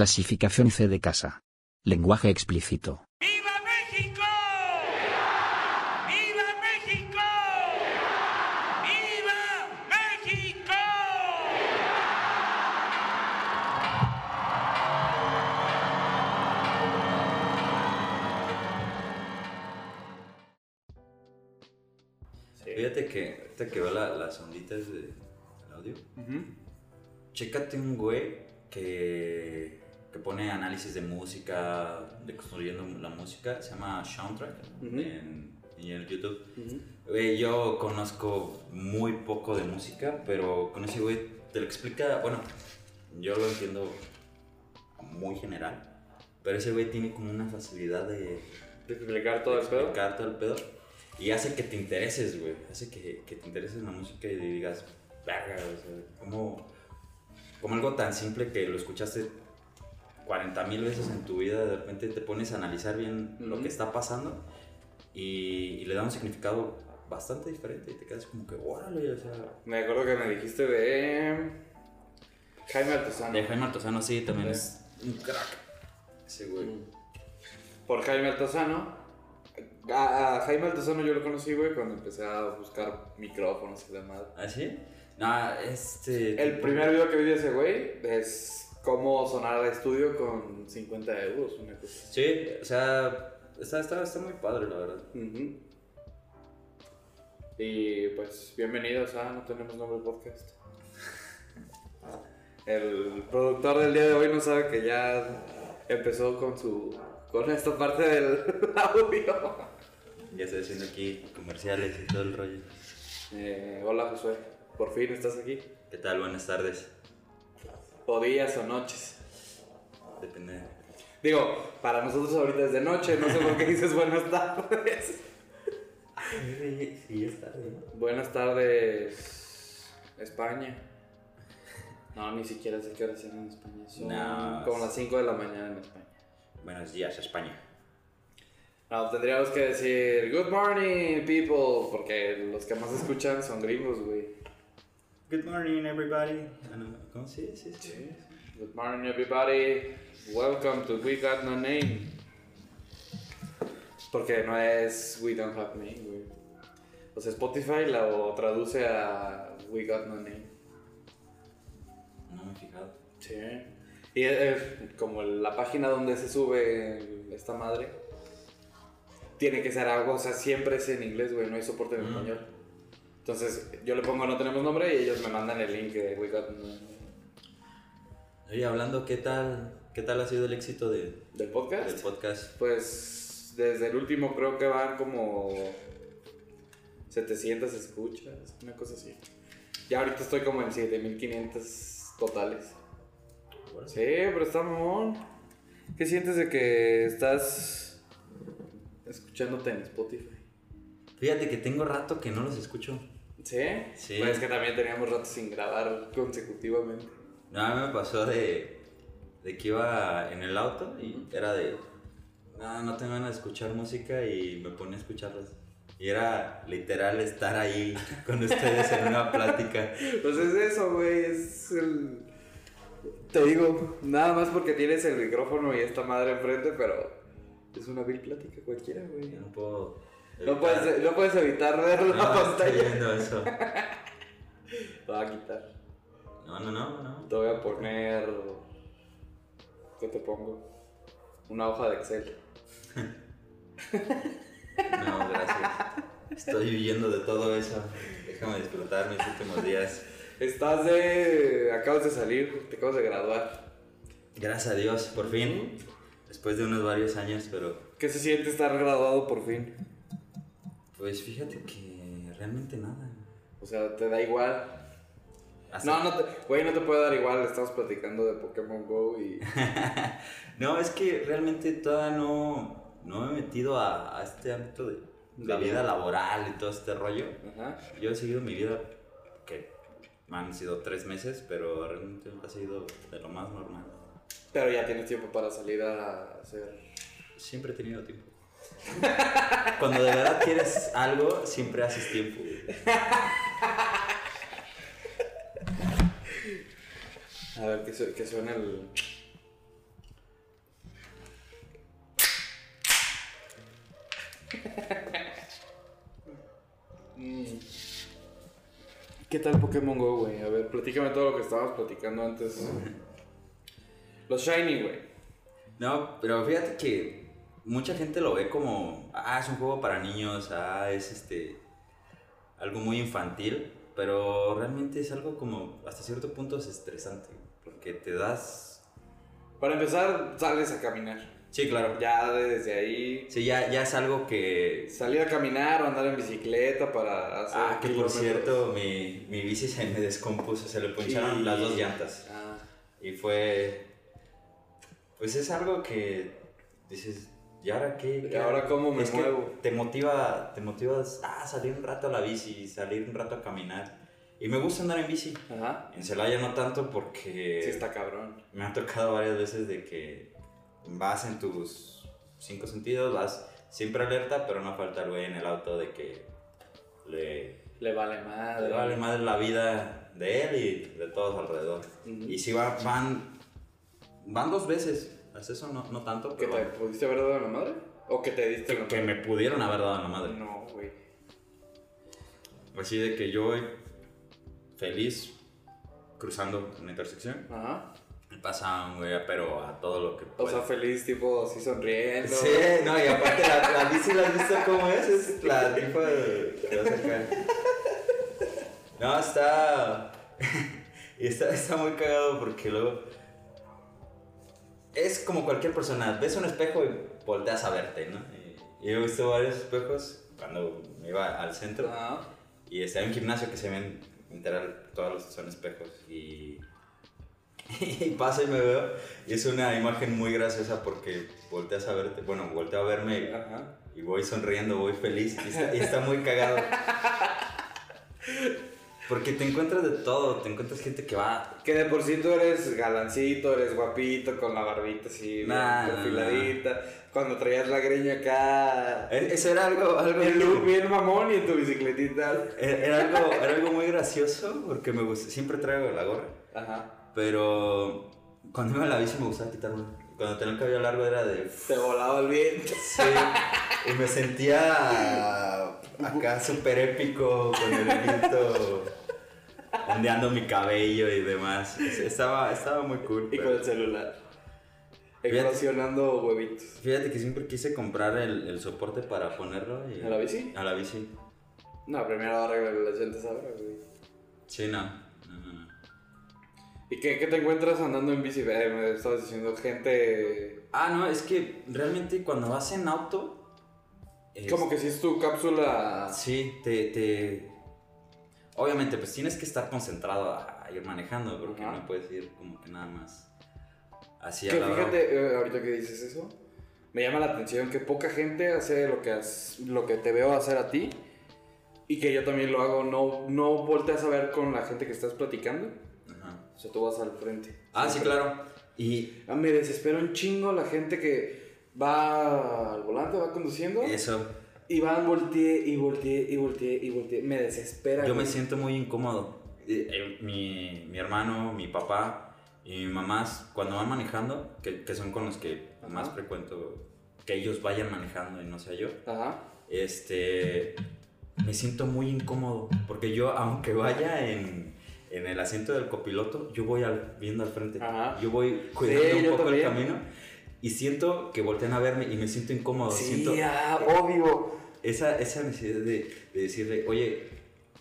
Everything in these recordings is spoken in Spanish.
Clasificación C de casa. Lenguaje explícito. ¡Viva México! ¡Viva México! ¡Viva México! Fíjate que ahorita que veo la- las onditas de- del audio, chécate un güey que, que pone análisis de música, de construyendo la música, se llama Soundtrack Ujú. en, en el YouTube. Güey, yo conozco muy poco de música, pero con ese güey te lo explica, bueno, yo lo entiendo muy general, pero ese güey tiene como una facilidad de ¿De explicar todo el pedo? explicar todo el pedo. Y hace que te intereses, güey. Hace que, que te intereses en la música y digas, verga, o sea, como, como algo tan simple que lo escuchaste 40 mil veces en tu vida, de repente te pones a analizar bien lo que está pasando y, y le da un significado bastante diferente y te quedas como que, órale, o sea. Me acuerdo que me dijiste de Jaime Altozano. De Jaime Altozano, sí, también Sí. es un crack. Ese güey. Por Jaime Altozano. A, a Jaime Altozano yo lo conocí, güey, cuando empecé a buscar micrófonos y demás. ¿Ah, sí? No, este. El primer video que vi de ese güey es cómo sonar a estudio con 50 euros, una cosa. Sí, o sea, está, está, está muy padre, la verdad. Y pues, bienvenidos a No Tenemos Nombre Podcast. El productor del día de hoy no sabe que ya empezó con su. con esta parte del audio. Ya estoy haciendo aquí comerciales y todo el rollo. Eh, hola Josué, por fin estás aquí. ¿Qué tal? Buenas tardes. O días o noches. Depende. Digo, para nosotros ahorita es de noche, no sé por qué dices buenas tardes. Sí, es tarde, ¿no? Buenas tardes, España. No, ni siquiera sé qué hora son en España. Son No. como las 5 de la mañana en España. Buenos días, España. No, tendríamos que decir Good morning, people, porque los que más escuchan son gringos, güey. Good morning, everybody. No, ¿Cómo sí. Good morning, everybody. Welcome to We Got No Name. Porque no es We Don't Have Name, güey. O sea, Spotify lo traduce a We Got No Name. No me he fijado. Sí. Y es, es como la página donde se sube esta madre. Tiene que ser algo, o sea, siempre es en inglés, güey, no hay soporte en Mm. español. Entonces, yo le pongo no tenemos nombre y ellos me mandan el link de We Got. Oye, hablando, ¿qué tal, qué tal ha sido el éxito de, ¿Del podcast? del podcast? Pues desde el último creo que van como 700 escuchas, una cosa así. Ya ahorita estoy como en 7500 totales. Sí, pero está mamón. ¿Qué sientes de que estás escuchándote en Spotify? Fíjate que tengo rato que no los escucho. ¿Sí? Sí. Pues es que también teníamos rato sin grabar consecutivamente. No, a mí me pasó de, de que iba en el auto y era de, no, no tengo ganas de escuchar música y me ponía a escucharlas. Y era literal estar ahí con ustedes en una plática. Pues es eso, güey, es el... Te digo, nada más porque tienes el micrófono y esta madre enfrente, pero es una vil plática cualquiera, güey. Yo no puedo... No puedes, no puedes evitar ver la No, estoy pantalla. viendo eso. Te voy a quitar. No, no, no, no. Te voy a poner... ¿Qué te pongo? Una hoja de Excel. No, gracias. Estoy huyendo de todo eso. Déjame disfrutar mis últimos días. Estás de... Acabas de salir, te acabas de graduar. Gracias a Dios, por fin. Después de unos varios años, pero ¿Qué se siente estar graduado por fin? Pues fíjate que realmente nada. O sea, te da igual. No, no te... Güey, no te puede dar igual, estamos platicando de Pokémon GO y... No, es que realmente todavía no, no me he metido a, a este ámbito de la vida laboral y todo este rollo. Ajá. Yo he seguido mi vida, que han sido tres meses, pero realmente ha sido de lo más normal. Pero ya tienes tiempo para salir a hacer. Siempre he tenido tiempo. Cuando de verdad quieres algo, siempre haces tiempo. A ver, que, su suena el... Mm. ¿Qué tal Pokémon Go, güey? A ver, platícame todo lo que estabas platicando antes. Los Shiny, güey. No, pero fíjate que mucha gente lo ve como, ah, es un juego para niños, ah, es este, algo muy infantil, pero realmente es algo como, hasta cierto punto es estresante, porque te das... Para empezar, sales a caminar. Sí, claro. Ya desde ahí. Sí, ya, ya es algo que... Salir a caminar o andar en bicicleta para hacer. Ah, que por cierto, mi, mi bici se me descompuso, se le poncharon Y- las dos llantas. Ah, Y fue. Pues es algo que dices, ¿y ahora qué? ¿Y qué ahora hago?". cómo me Es que muevo? te motiva, te motivas a salir un rato a la bici, salir un rato a caminar. Y me gusta andar en bici. Ajá. En Celaya no tanto porque Sí, está cabrón. me ha tocado varias veces de que vas en tus cinco sentidos, vas siempre alerta, pero no falta el güey en el auto de que le, Le vale madre. le vale madre la vida de él y de todos alrededor. Ujú. Y si va- van, van dos veces, haz eso no, no tanto, ¿Que pero te pudiste haber dado en la madre? ¿O que te diste en que, la que madre? me pudieron haber dado en la madre. No, güey. Así de que yo voy feliz cruzando una intersección. Ajá. Me pasa un güey, pero a todo lo que O puede. sea, feliz, tipo así sonriendo. Sí, no, y aparte la, la bici la has visto cómo es, es la tipo de... que vas. No, está... y está, está muy cagado porque luego... Es como cualquier persona, ves un espejo y volteas a verte, ¿no? Y, y he visto varios espejos cuando me iba al centro Ajá. y está en un gimnasio que se ven, literal, todos los son espejos y... Y paso y me veo y es una imagen muy graciosa porque volteas a verte, bueno, volteo a verme y- Ajá. y voy sonriendo, voy feliz y está, y está muy cagado. Porque te encuentras de todo, te encuentras gente que va... Que de por sí tú eres galancito, eres guapito, con la barbita así, Nah, perfiladita. Cuando traías la greña acá. e- Eso era algo, algo, El look bien mamón y en tu bicicletita. era, era algo, era algo muy gracioso porque me gusta, siempre traigo la gorra, Ajá. pero cuando iba en la bici me gustaba quitarme. Cuando tenía el cabello largo era de... Te volaba el viento. Sí, y me sentía acá súper épico con el viento ondeando mi cabello y demás. Estaba, estaba muy cool. Y pero- con el celular. Eclosionando huevitos. Fíjate que siempre quise comprar el, el soporte para ponerlo. Y, ¿A la bici? A la bici. No, primero llantas ahora, güey. Sí, no. no, no, no. ¿Y qué, qué te encuentras andando en bici? Eh, me estabas diciendo gente. Ah, no, es que realmente cuando vas en auto. es- Como que si es tu cápsula. Sí, te, te... Obviamente, pues tienes que estar concentrado a, a ir manejando, porque Ajá. no puedes ir como que nada más así Que a la fíjate, eh, ahorita que dices eso, me llama la atención que poca gente hace lo que, has- lo que te veo hacer a ti y que yo también lo hago. No, no volteas a ver con la gente que estás platicando. Ajá. O sea, tú vas al frente. Ah, sí, claro. Y Ah, me desespera un chingo la gente que va al volante, va conduciendo eso, y van volteé y volteé y volteé y volteé. Me desespera. yo me siento muy incómodo. Eh, eh, Mi, mi hermano, mi papá y mi mamá, cuando van manejando, que, que son con los que Ajá. más frecuento que ellos vayan manejando y no sea yo, Ajá. este, me siento muy incómodo. Porque yo, aunque vaya en, en el asiento del copiloto, yo voy al- viendo al frente. Ajá. Yo voy cuidando Sí, un poco el camino. Y siento que voltean a verme y me siento incómodo. Sí, siento ah, obvio. esa, esa necesidad de, de decirle, oye,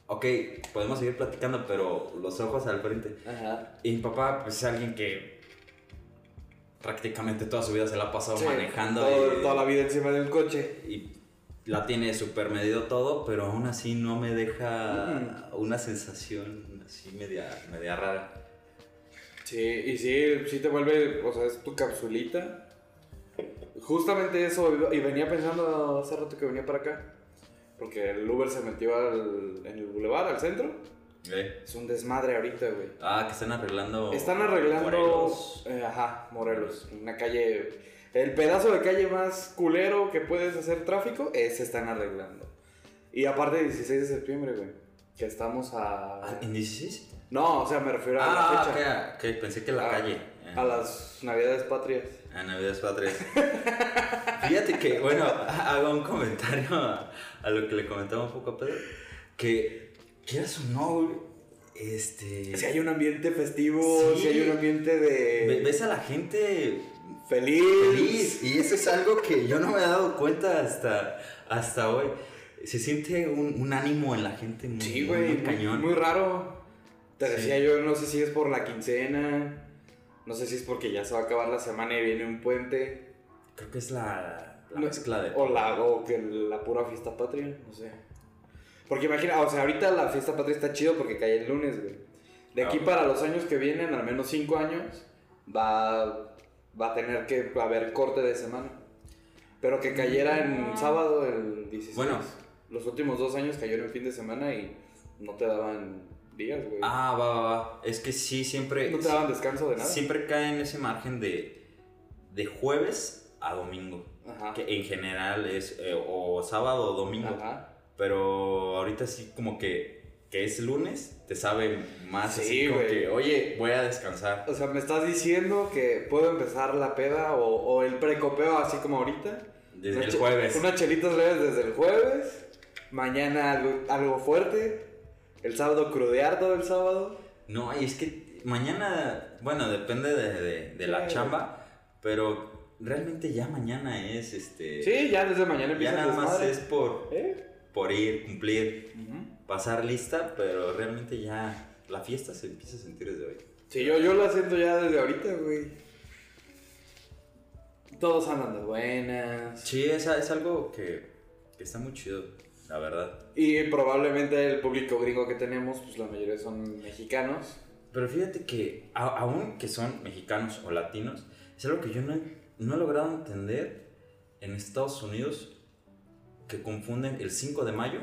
ok, podemos seguir platicando, pero los ojos al frente. Ajá. Y mi papá, pues es alguien que prácticamente toda su vida se la ha pasado Sí, manejando. todo- y, toda la vida encima de un coche. y la tiene súper medido todo, pero aún así no me deja Mm. una sensación así media, media rara. Sí, y sí, sí te vuelve, o sea, es tu capsulita. Justamente eso, y venía pensando hace rato que venía para acá, porque el Uber se metió al, en el boulevard, al centro. ¿Eh? Es un desmadre ahorita, güey. Ah, que están arreglando. Están arreglando, Morelos. eh, ajá, Morelos, una calle, el pedazo de calle más culero que puedes hacer tráfico, ese están arreglando. Y aparte 16 de septiembre, güey, que estamos a... Ah, ¿En 16? No, o sea, me refiero a Ah, la fecha. ok, ok, pensé que la Ah. calle. A las Navidades Patrias. A Navidades Patrias. Fíjate que, bueno, hago un comentario a, a lo que le comentaba un poco a Pedro. Que, quieras o no, este... Si hay un ambiente festivo, Sí. si hay un ambiente de. Ves a la gente Feliz. feliz. Y eso es algo que yo no me he dado cuenta hasta, hasta hoy. Se siente un, un ánimo en la gente muy, Sí, muy güey. Muy, cañón. muy raro. Te Sí. decía yo, no sé si es por la quincena. No sé si es porque ya se va a acabar la semana y viene un puente. Creo que es la, la No, mezcla de... O, la, o que la pura fiesta patria, no sé. Porque imagina, o sea, ahorita la fiesta patria está chido porque cae el lunes, güey. De Ah, aquí ok. para los años que vienen, al menos cinco años, va, va a tener que haber corte de semana. Pero que cayera en sábado el 16. Bueno. Los últimos dos años cayeron en fin de semana y no te daban días, güey. Ah, va, va, va. Es que sí, siempre... no te daban descanso de nada. Siempre cae en ese margen de, de jueves a domingo. Ajá. Que en general es eh, o sábado o domingo. Ajá. Pero ahorita sí como que, que es lunes, te sabe más Sí, así como que, oye, voy a descansar. O sea, me estás diciendo que puedo empezar la peda o, o el precopeo así como ahorita. Desde Una el jueves. Unas chelitas leves desde el jueves. Mañana algo, algo fuerte. El sábado crudear todo el sábado. No, y es que mañana, bueno, depende de, de- de la Sí. chamba, pero realmente ya mañana es este... Sí, ya desde mañana Ya empieza el nada más es por, ¿Eh? por ir, cumplir, pasar lista, pero realmente ya la fiesta se empieza a sentir desde hoy. Sí, yo, yo la siento ya desde ahorita, güey. Todos andan de buenas. Sí, es, es algo que, que está muy chido, la verdad. Y probablemente el público gringo que tenemos, pues la mayoría son mexicanos. Pero fíjate que, a- aún que son mexicanos o latinos, es algo que yo no, he- no he logrado entender en Estados Unidos, que confunden el 5 de mayo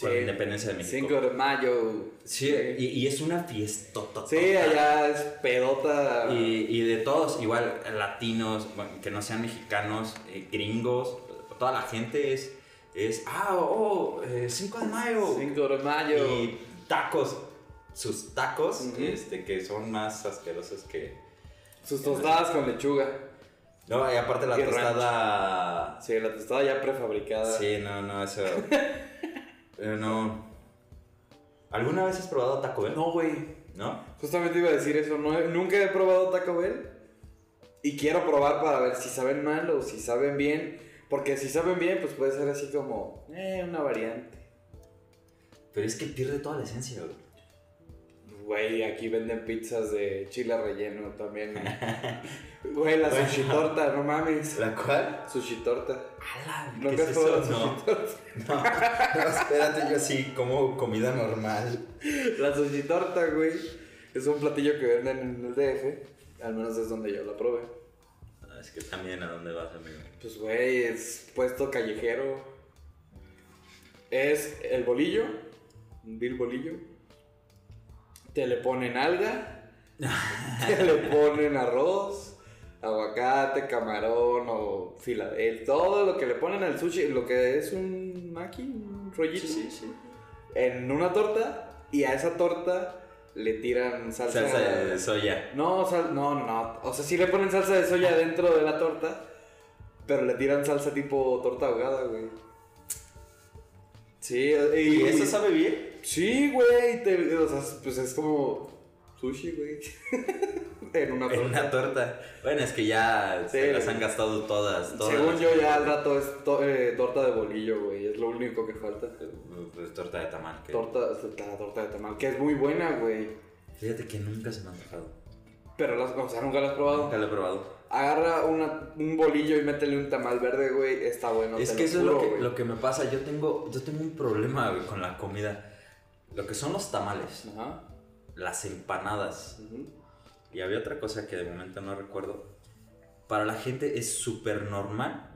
con la Sí. independencia de México. 5 de mayo. Sí, y, y es una fiesta. Sí, allá es pedota. Y, y de todos, igual latinos, que no sean mexicanos, eh, gringos, toda la gente es, es ah, oh, eh, 5 de mayo. 5 de mayo. Y tacos, sus tacos, este, que son más asquerosos que... Sus tostadas con lechuga. No, y aparte la tostada... Sí, la tostada ya prefabricada. Sí, no, no, eso... eh, no... ¿Alguna vez has probado Taco Bell? No, güey. ¿No? Justamente iba a decir eso. No, nunca he probado Taco Bell. Y quiero probar para ver si saben mal o si saben bien. Porque si saben bien, pues puede ser así como, eh, una variante. Pero es que pierde toda la esencia, güey. Güey, aquí venden pizzas de chile relleno también. Güey, la Bueno. sushi torta, no mames. ¿La cual? Sushi torta. ¡Hala! ¿Nunca ¿Qué has es eso? No. torta? No, no, espérate, yo sí como comida normal. La sushi torta, güey, es un platillo que venden en el DF. Al menos es donde yo la probé. Es que también a dónde vas, amigo. Pues, güey, es puesto callejero. Es el bolillo, un vil bolillo. Te le ponen alga, te le ponen arroz, aguacate, camarón o filadel. Todo lo que le ponen al sushi, lo que es un maki, un rollito. sí. En una torta y a esa torta le tiran salsa. Salsa de soya. No, sal- no, no. O sea, sí le ponen salsa de soya dentro de la torta, pero le tiran salsa tipo torta ahogada, güey. Sí, y, ¿Y eso sabe bien? Sí, güey. te- O sea, pues es como sushi, güey. en una torta. En una torta. Bueno, es que ya se Sí. las han gastado todas. todas Según las- yo, ya al rato es to- eh, torta de bolillo, güey. Es lo único que falta. Pues torta de tamal. que- Torta, la torta de tamal, que es muy buena, güey. Fíjate que nunca se me ha antojado. Pero, las, o sea, nunca la has probado. Nunca lo he probado. Agarra una- un bolillo y métele un tamal verde, güey. Está bueno. es te que lo eso es juro, lo que, lo que me pasa. Yo tengo, yo tengo un problema güey, con la comida. Lo que son los tamales, Ajá. Las empanadas. Y había otra cosa que de momento no recuerdo. Para la gente es súper normal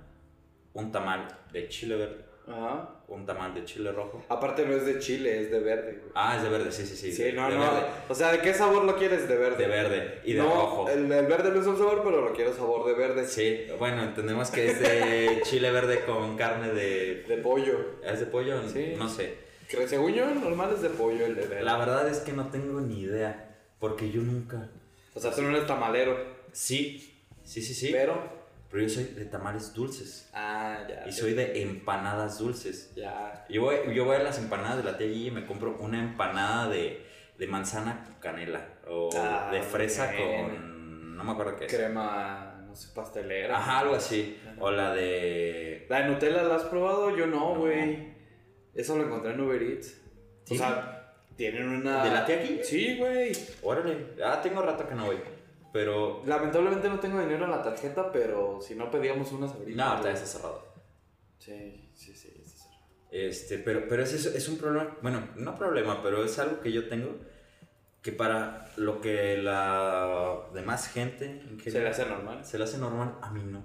un tamal de chile verde, Ajá. un tamal de chile rojo. Aparte no es de chile, es de verde, güey. Ah, es de verde, sí, sí, sí. Sí, de, no, de no. verde. O sea, ¿de qué sabor lo quieres? De verde. De verde y de no, rojo. El, el verde no es un sabor, pero lo quiero sabor de verde. Sí, bueno, entendemos que es de chile verde con carne de... De pollo. ¿Es de pollo? Sí. No sé. Según yo, normal es de pollo el de. La verdad es que no tengo ni idea, porque yo nunca... O sea, tú no eres tamalero. Sí, sí, sí, sí. Pero. Pero yo soy de tamales dulces. Ah, ya. Y soy de empanadas dulces. Ya. Yo voy, yo voy a las empanadas de la tía Gigi y me compro una empanada de, de manzana con canela. O Ah, de fresa con. No me acuerdo qué es. Crema, no sé, pastelera. Ajá, algo así. O la de. La de Nutella, ¿la has probado? Yo no, No. Eso lo encontré en Uber Eats. ¿Sí? O sea, tienen una. ¿De la tía Gigi? Sí, güey. Órale. Ah, tengo rato que no voy. Pero. Lamentablemente no tengo dinero en la tarjeta, pero si no pedíamos unas ahorita. No, güey. está cerrado. Sí, sí, sí, está cerrado. Este, pero, pero es, eso, es un problema, bueno, no problema, pero es algo que yo tengo que para lo que la demás gente en Se le hace normal. se le hace normal, a mí no.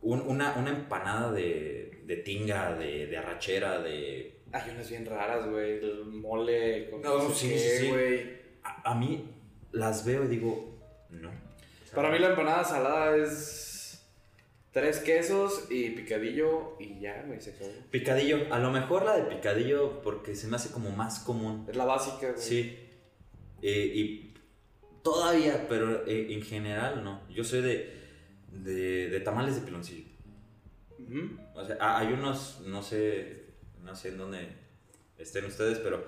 Un- una, una empanada de, de tinga, de, de arrachera, de... Hay unas bien raras, güey. El mole con No, no sé sí, qué, sí, sí. güey. A, a mí las veo y digo, no. Para mí la empanada salada es tres quesos y picadillo y ya, güey, se acabó. Picadillo, a lo mejor la de picadillo porque se me hace como más común. Es la básica, güey. Sí. Eh, y todavía, pero eh, en general no. Yo soy de, de, de tamales de piloncillo. O sea, ha- hay unos, no sé, no sé en dónde estén ustedes, pero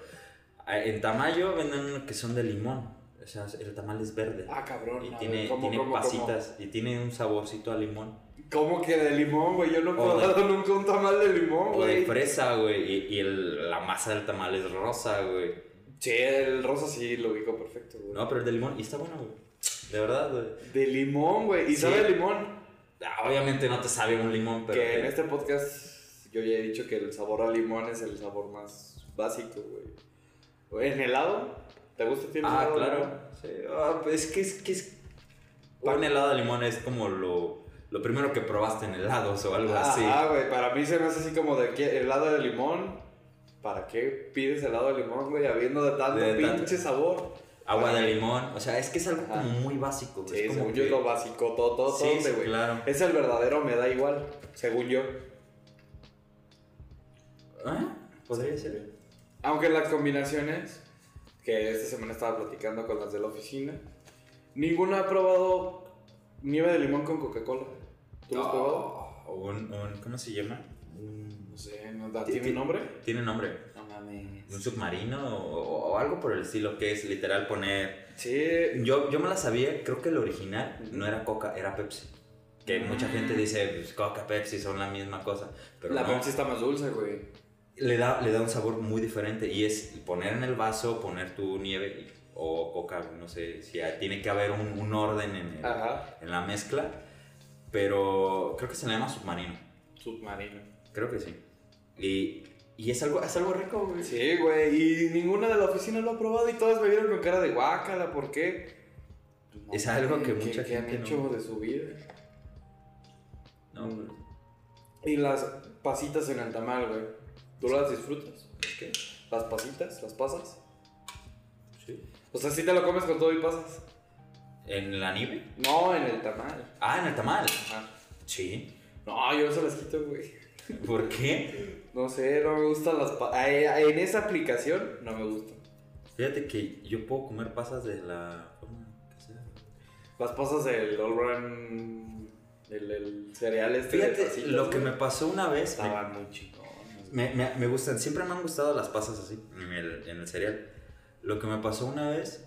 ah, en Tamayo venden que son de limón. O sea, el tamal es verde. Ah, cabrón. y tiene, ver, ¿cómo, tiene cómo, pasitas y tiene un saborcito a limón. ¿Cómo? ¿Cómo que de limón, güey? Yo no he probado nunca un tamal de limón, O de güey. fresa, güey. Y, y el- la masa del tamal es rosa, güey. Sí, el rosa sí lo ubico perfecto, güey. No, pero el de limón. Y está bueno, güey. De verdad, güey. De limón, güey. ¿Y Sí. sabe a limón? Obviamente no te sabe un limón, pero. que en te- este podcast yo ya he dicho que el sabor a limón es el sabor más básico, güey. ¿En helado? ¿Te gusta el Ah, helado? claro. limón? Sí. Ah, pues es que es que es. Un helado de limón es como lo, lo primero que probaste en helados o algo así. Ah, güey, para mí se me hace así como de que helado de limón. ¿Para qué pides helado de limón, güey? Habiendo de tanto De tanto- pinche sabor. Agua de limón. O sea, es que es algo Ajá. como muy básico. güey. Sí, es como según yo que- es lo básico, todo, todo, Sí, todo, sí, güey. claro. Es el verdadero, me da igual, según yo. ¿Ah? Podría ser. Aunque las combinaciones, que esta semana estaba platicando con las de la oficina, ninguna ha probado nieve de limón con Coca-Cola. ¿Tú lo has probado? Un- un- ¿Cómo se llama? Un- No sé, ¿no da- Ti- ¿tiene ti- nombre? Tiene nombre. No mames. Un submarino o, o algo por el estilo, que es literal poner. Sí, Yo, yo me la sabía, creo que el original no era Coca, era Pepsi. Que Ah. mucha gente dice, pues, Coca, Pepsi son la misma cosa. Pero la no, Pepsi está más dulce, güey. Le, da, le da un sabor muy diferente. Y es poner en el vaso, poner tu nieve o Coca, no sé si hay- tiene que haber un, un orden en, el- en la mezcla. Pero creo que se le llama submarino. Submarino. Creo que sí. Y, y es, algo, es algo rico, güey. Sí, güey, y ninguna de la oficina lo ha probado y todas me vieron con cara de guácala, ¿por qué? Es algo que ¿Qué- mucha qué han hecho no- de su vida. No, Mm. pero- Y las pasitas en el tamal, güey. ¿Tú las disfrutas? ¿Qué? ¿Las pasitas? ¿Las pasas? Sí. O sea, si te lo comes con todo y pasas. ¿En la nieve? No, en el tamal. Ah, en el tamal. Ajá. Sí. No, yo se las quito, güey. ¿Por qué? No sé, no me gustan las pasas. En esa aplicación no me gustan. Fíjate que yo puedo comer pasas de la forma que sea. Las pasas del All Run. El, el cereal este. de Fíjate, pasitas, lo que güey, me pasó una vez. me- Estaban muy chingones. Me, me, me gustan, siempre me han gustado las pasas así, en el, en el cereal. Lo que me pasó una vez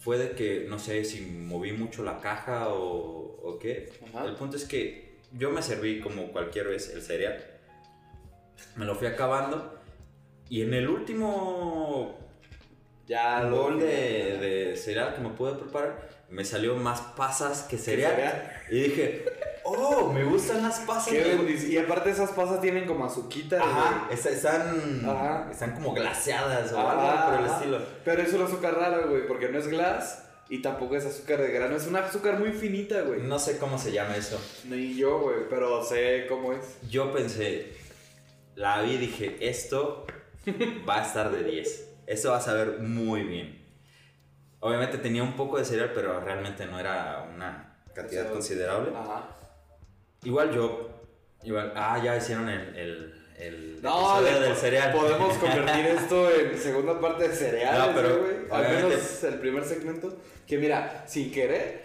fue de que, no sé si moví mucho la caja o, o qué. Ajá. El punto es que yo me serví como cualquier vez el cereal. Me lo fui acabando. Y en el último Ya bol de, de cereal que me pude preparar, me salió más pasas que cereal. cereal? Y dije, oh, me gustan las pasas. Qué. Y aparte esas pasas tienen como azuquita. Ajá, están, Ajá. están como glaseadas o Ajá, algo por el estilo. Pero es una azúcar rara, güey, porque no es glass y tampoco es azúcar de grano. Es una azúcar muy finita, güey. No sé cómo se llama eso. Ni yo, güey, pero sé cómo es. Yo pensé, la vi y dije, esto va a estar de 10. Esto va a saber muy bien. Obviamente tenía un poco de cereal, pero realmente no era una cantidad considerable. Ajá. Igual yo, igual, ah, ya hicieron el, el, el No, episodio le- del cereal. Podemos convertir esto en segunda parte de cereales, No, pero, güey. Al menos el primer segmento. Que mira, sin querer,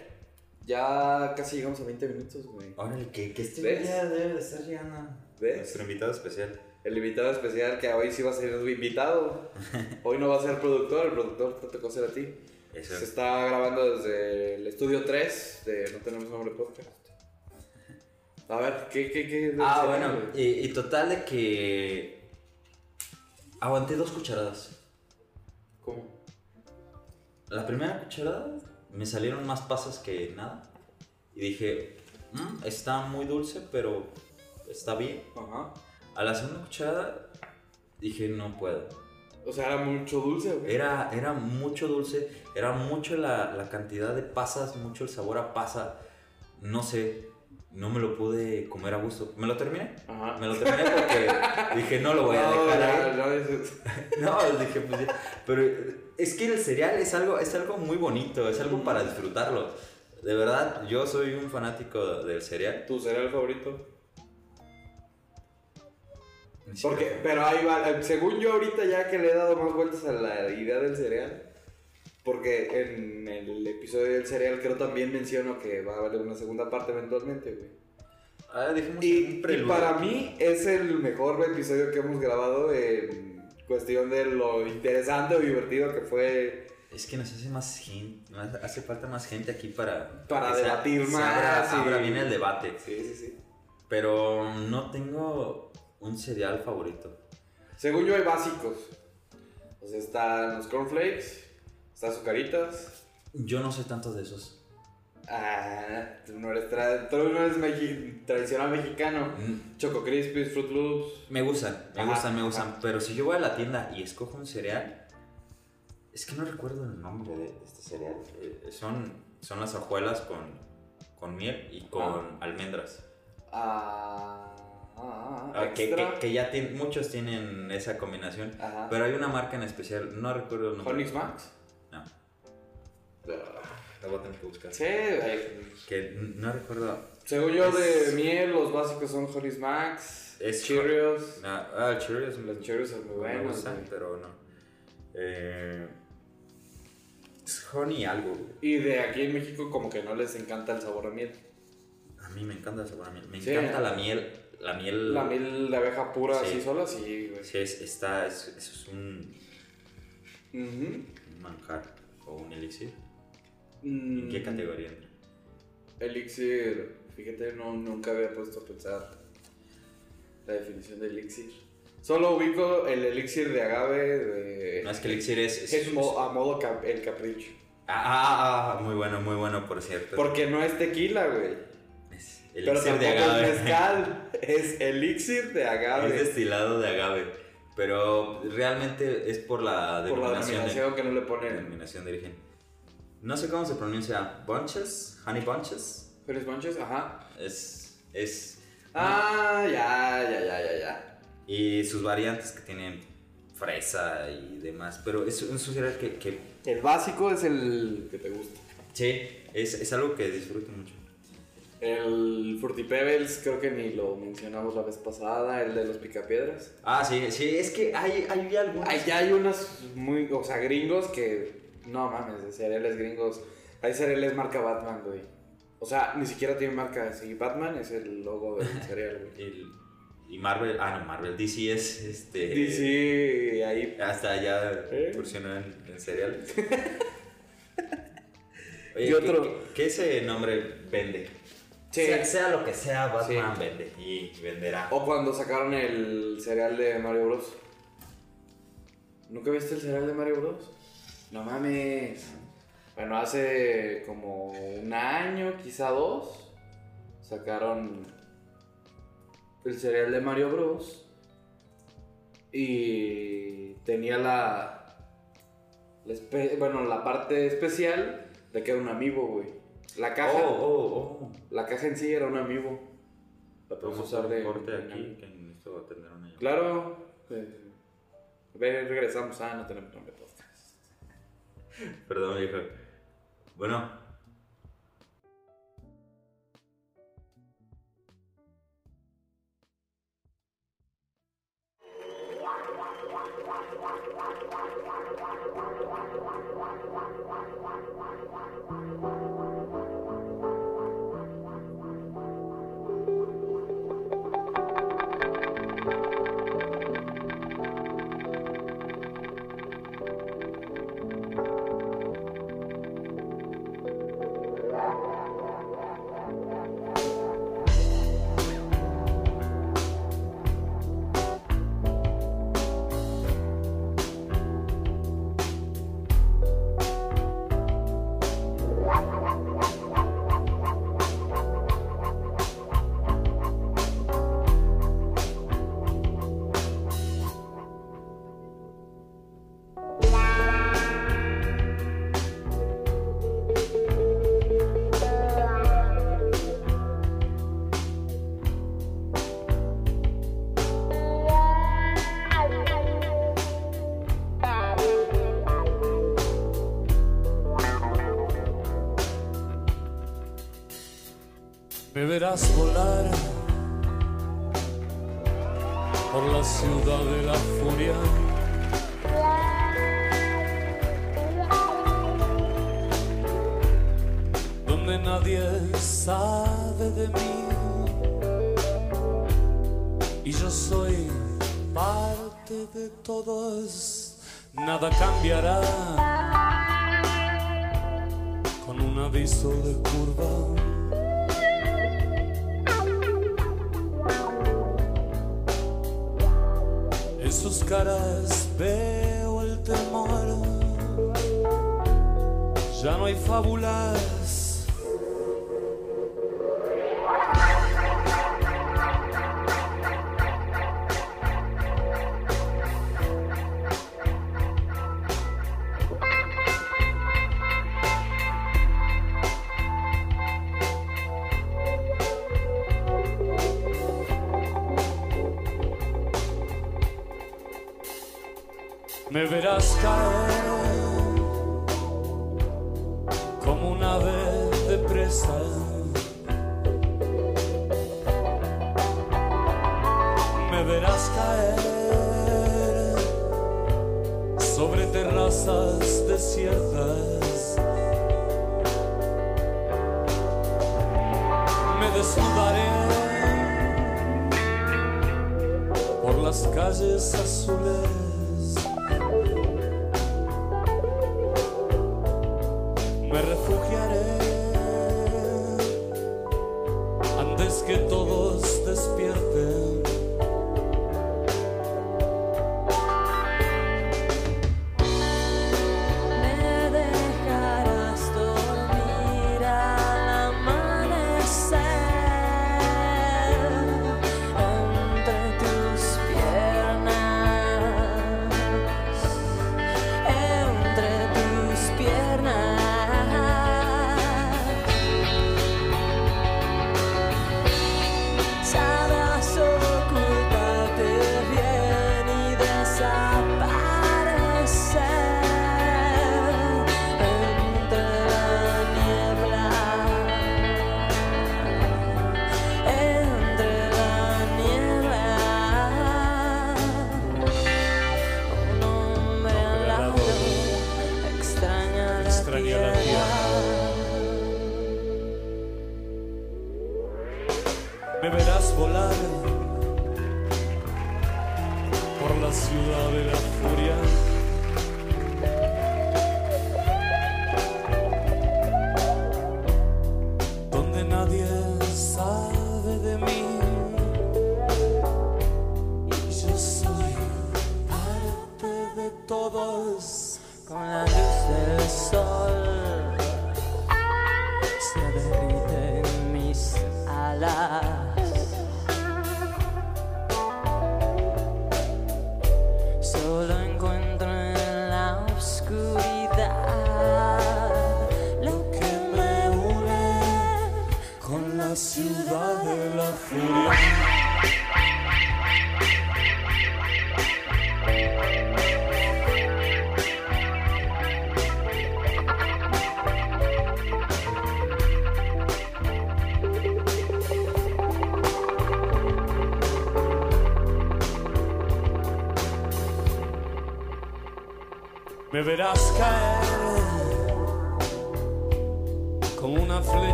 ya casi llegamos a 20 minutos, güey. Órale, que, que este ¿Ves? día debe de estar llegando. ¿Ves? Nuestro invitado especial. El invitado especial que hoy sí va a ser invitado. Hoy no va a ser productor, el productor te tocó ser a ti. Eso. Se está grabando desde el estudio 3 de No Tenemos Nombre Podcast. A ver, ¿qué, qué, qué? Ah, bueno, y total de que aguanté dos cucharadas. ¿Cómo? La primera cucharada me salieron más pasas que nada. Y dije, "Mm, está muy dulce, pero está bien. Ajá. A la segunda cucharada dije, no puedo. O sea, era mucho dulce, güey. Era, era mucho dulce, era mucho la, la cantidad de pasas, mucho el sabor a pasa. No sé, no me lo pude comer a gusto. ¿Me lo terminé? Ajá. Me lo terminé porque dije, no lo voy a No, dejar ya, ahí. no, No, dije, pues ya. Pero es que el cereal es algo, es algo muy bonito, es algo para disfrutarlo. De verdad, yo soy un fanático del cereal. ¿Tu cereal favorito? Porque, pero ahí va, eh, según yo ahorita ya que le he dado más vueltas a la idea del cereal, porque en el episodio del cereal creo también menciono que va a haber una segunda parte eventualmente, güey. Ah, Y, un y para mí es el mejor episodio que hemos grabado en cuestión de lo interesante o divertido que fue Es que nos hace más gente, hace falta más gente aquí para... Para sea- debatir se más y- abra bien el debate. Sí, sí, sí. Pero no tengo un cereal favorito. Según yo hay básicos. O sea, están los cornflakes, está azucaritas. Yo no sé tanto de esos. Ah, tú no eres, tra- tú no eres mexi- tradicional mexicano. Mm, Choco Crispies, Fruit Loops. Me gustan, me Ajá, gustan, me gustan. ajá. Pero si yo voy a la tienda y escojo un cereal, es que no recuerdo el nombre de este cereal. Eh, son, son las hojuelas con, con miel y con almendras. Ah, ah, Ah, que, extra. que- que ya muchos tienen esa combinación. Ajá. Pero hay una marca en especial, no recuerdo el nombre. Honix Max. La voy a tener que buscar. Sí, güey. Que no recuerdo. Según yo, de miel, los básicos son Honix Max, Es- Cheerios. No, ah, el Cheerios. Los Cheerios son muy me buenos. gustan, güey. pero no. Eh, es honey algo. güey. Y de aquí en México, como que no les encanta el sabor a miel. A mí me encanta el sabor a miel. Me Sí. encanta la miel. La miel. La miel de abeja pura, Sí. así sola, sí, güey. Sí, es, está, es, eso es un, un manjar o un elixir. Mm, ¿En qué categoría entra? Elixir, fíjate, no, nunca había puesto a pensar la definición de elixir. Solo ubico el elixir de agave de... No es que elixir es. es- es mo- a modo cap- el capricho. Ah, ah, ah, muy bueno, muy bueno, por cierto. Porque no es tequila, güey. Es Pero elixir tampoco de agave. es mezcal. es elixir de Es agave. destilado de agave. Pero realmente es por la por la denominación, denominación que no le ponen. denominación de origen. No sé cómo se pronuncia. Bunches, honey bunches. Feliz Manches, ajá. Es. es Ah, ya, ya, ya, ya, ya. y sus variantes que tienen fresa y demás. Pero es, un cereal que, que El básico es el que te gusta. sí, es, es algo que disfruto mucho. El Fruity Pebbles, creo que ni lo mencionamos la vez pasada, el de los picapiedras. Ah, sí, sí, es que hay, hay algunos. Ya hay unas muy, o sea, gringos que, no mames, de cereales gringos. Hay cereales marca Batman, güey. O sea, ni siquiera tiene marca así. Batman es el logo del cereal, güey. El- y Marvel, ah, no, Marvel, DC es este. DC, ahí. Hasta ya ¿Eh? incursionó en, en cereal. Oye, ¿Y ¿qué- otro? ¿qué, qué ese nombre vende? Sí. Sea, sea lo que sea, Batman Sí. vende y venderá. O cuando sacaron el cereal de Mario Bros. ¿Nunca viste el cereal de Mario Bros? No mames. Bueno, hace como un año, quizá dos, sacaron el cereal de Mario Bros. Y tenía la, bueno, la parte especial de que era un amiibo, güey. La caja, Oh, oh, oh. la caja en sí era un amiibo. La podemos usar de corte de- aquí que necesito atender una llamada. Claro. ve, regresamos. Ah, no tenemos nombre podcast. Perdón, viejo. Bueno, verás volar. Me verás caer sobre terrazas desiertas. Me desnudaré por las calles azules.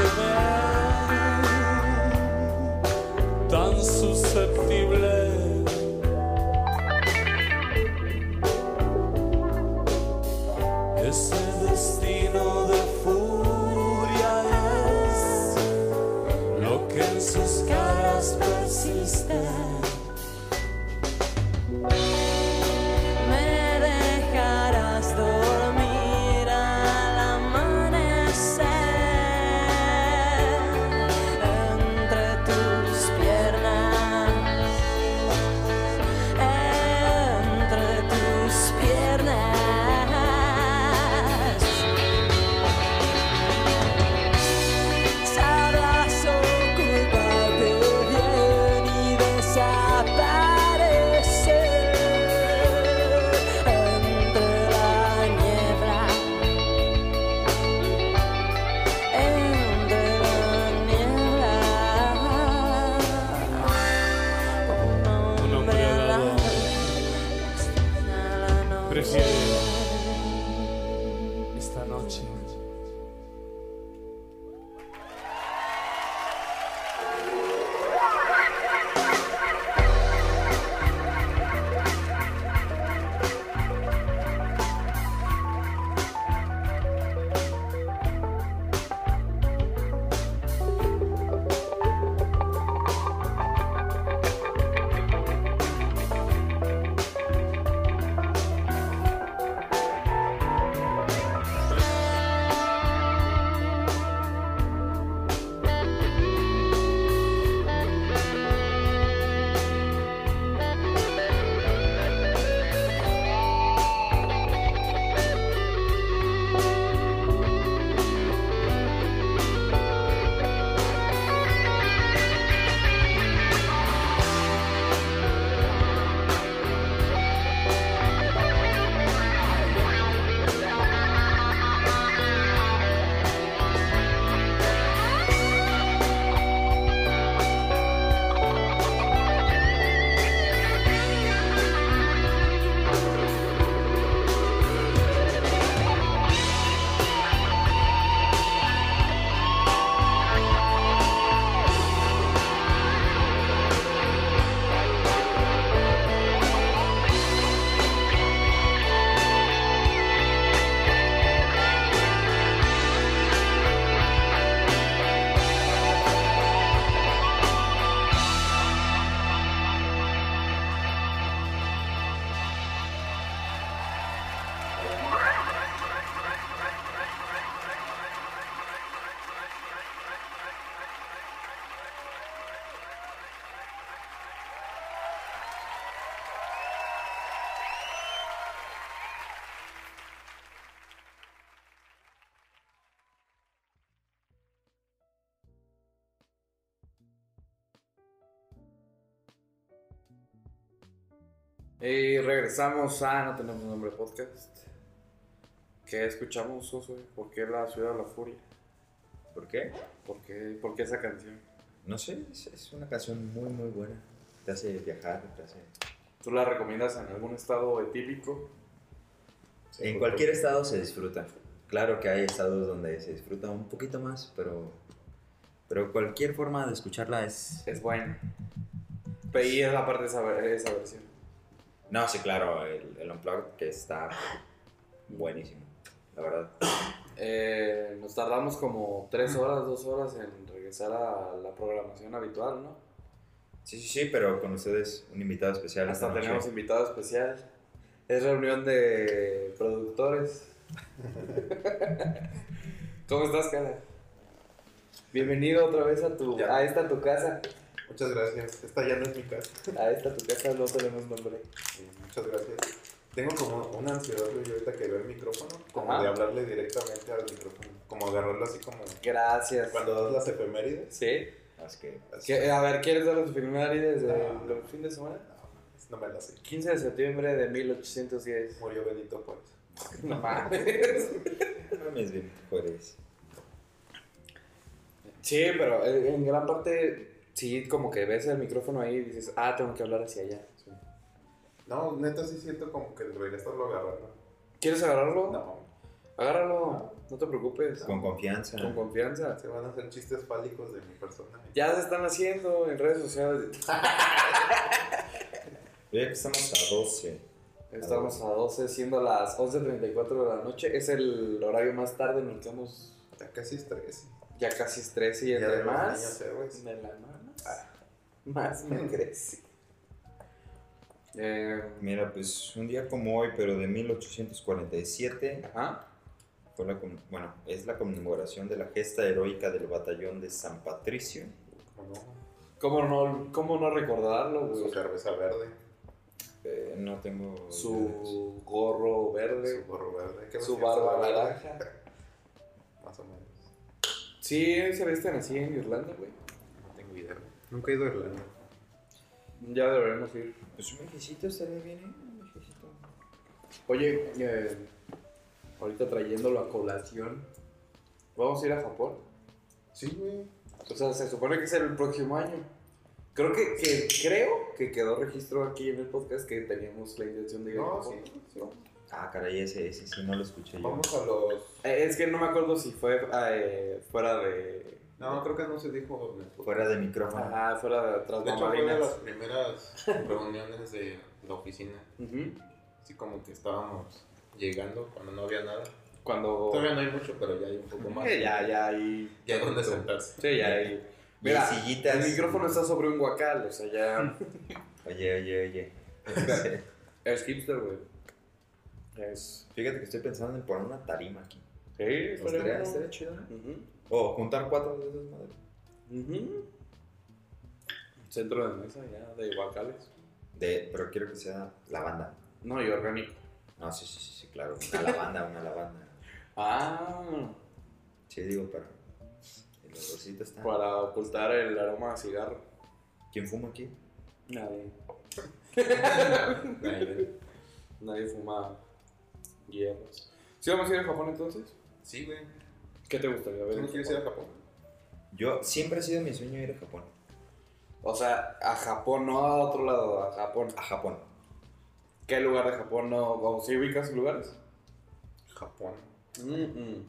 survive. Y regresamos a No Tenemos Nombre Podcast. ¿Qué escuchamos, Josué? ¿Por qué la ciudad de la furia? ¿Por qué? ¿Por qué, por qué esa canción? No sé, es, es una canción muy, muy buena. Te hace viajar, te hace... ¿Tú la recomiendas en algún estado etílico? En cualquier estado se disfruta. Claro que hay estados donde se disfruta un poquito más, pero, pero cualquier forma de escucharla es... Es buena. Pero y es aparte esa, esa versión. No, sí, claro, el, el Unplugged que está buenísimo, la verdad. Eh, nos tardamos como tres horas, dos horas en regresar a la programación habitual, ¿no? Sí, sí, sí, pero con ustedes un invitado especial. esta Hasta tenemos invitado especial. Es reunión de productores. ¿Cómo estás, cara? Bienvenido otra vez a tu Ya. a esta tu casa. Muchas gracias. Esta ya no es mi casa. A esta tu casa no tenemos nombre. Sí, muchas gracias. Tengo como una ansiedad güey, ahorita que veo el micrófono, como Ajá. de hablarle directamente al micrófono, como agarrarlo así como Gracias. cuando das las efemérides. Sí. Que así. ¿Qué- a ver, ¿quieres dar los efemérides del No. fin de semana? No, No me la sé. 15 de septiembre de 1810. Murió Benito Juárez. No mames. Mames, bien, Juárez. Sí, pero en gran parte, sí, como que ves el micrófono ahí y dices, ah, tengo que hablar hacia allá. Sí. No, neta sí siento como que debería estarlo agarrando. ¿Quieres agarrarlo? No. Agárralo, no te preocupes. Con confianza. Con confianza. Se van a hacer chistes fálicos de mi persona. Ya se están haciendo en redes sociales. Oye, que estamos a 12. Estamos a 12, siendo las 11.34 de la noche. Es el horario más tarde en el que hemos. Ya casi es 13. Ya casi es 13 y Ya entre de la más. Me crece. Eh, Mira, pues un día como hoy, pero de 1847, ajá. fue la, bueno, es la conmemoración de la gesta heroica del batallón de San Patricio. ¿Cómo no, cómo no recordarlo, Su cerveza verde. Eh, no tengo... Su gorro verde. Su gorro verde. ¿Qué Su barba naranja. Más o menos. Sí, se visten así en Irlanda, güey. No tengo idea. Nunca he ido a Irlanda. Ya deberemos ir. Pues un viejecito estaría bien, ¿eh? Un. Oye, eh, ahorita trayéndolo a colación, ¿vamos a ir a Japón? Sí, güey. O sea, se supone que es el próximo año. Creo que, que- creo que quedó registro aquí en el podcast que teníamos la intención de ir a No, Japón. sí, sí. Ah, caray, ese, ese sí no lo escuché yo. Vamos a los. Eh, es que no me acuerdo si fue eh, fuera de... No, creo que no se dijo. Fuera de micrófono. Ajá, fuera de tras De hecho, fue de las primeras reuniones de la oficina. Ujú. Así como que estábamos llegando cuando no había nada. Cuando... Todavía no hay mucho, pero ya hay un poco más. Eh, ya, ya ahí... Ya hay donde sentarse. Sí, ya ahí... Y Mira, sillitas. el micrófono está sobre un guacal, o sea, ya... Oye, oye, oye. es hipster, güey. Es... Fíjate que estoy pensando en poner una tarima aquí. Sí, Estaría, estaría chido, ¿no? Ujú. O juntar cuatro de esas madres. Centro de mesa ya, de guacales. De, pero quiero que sea lavanda. No, y orgánico. No, sí, sí, sí, sí, claro. Una lavanda, una lavanda. Ah, Sí, digo, pero el olorcito está. para ocultar el aroma a cigarro. ¿Quién fuma aquí? Nadie. Ahí, Nadie fuma hierros. ¿Sí vamos a ir a Japón entonces? Sí, güey. ¿Qué te gustaría ver? ¿Tú no quieres ir a Japón? Yo siempre ha sido mi sueño ir a Japón. O sea, a Japón, no a otro lado, a Japón. A Japón. ¿Qué lugar de Japón no? ¿O ¿Sí ubicas lugares? Japón. Mm-mm.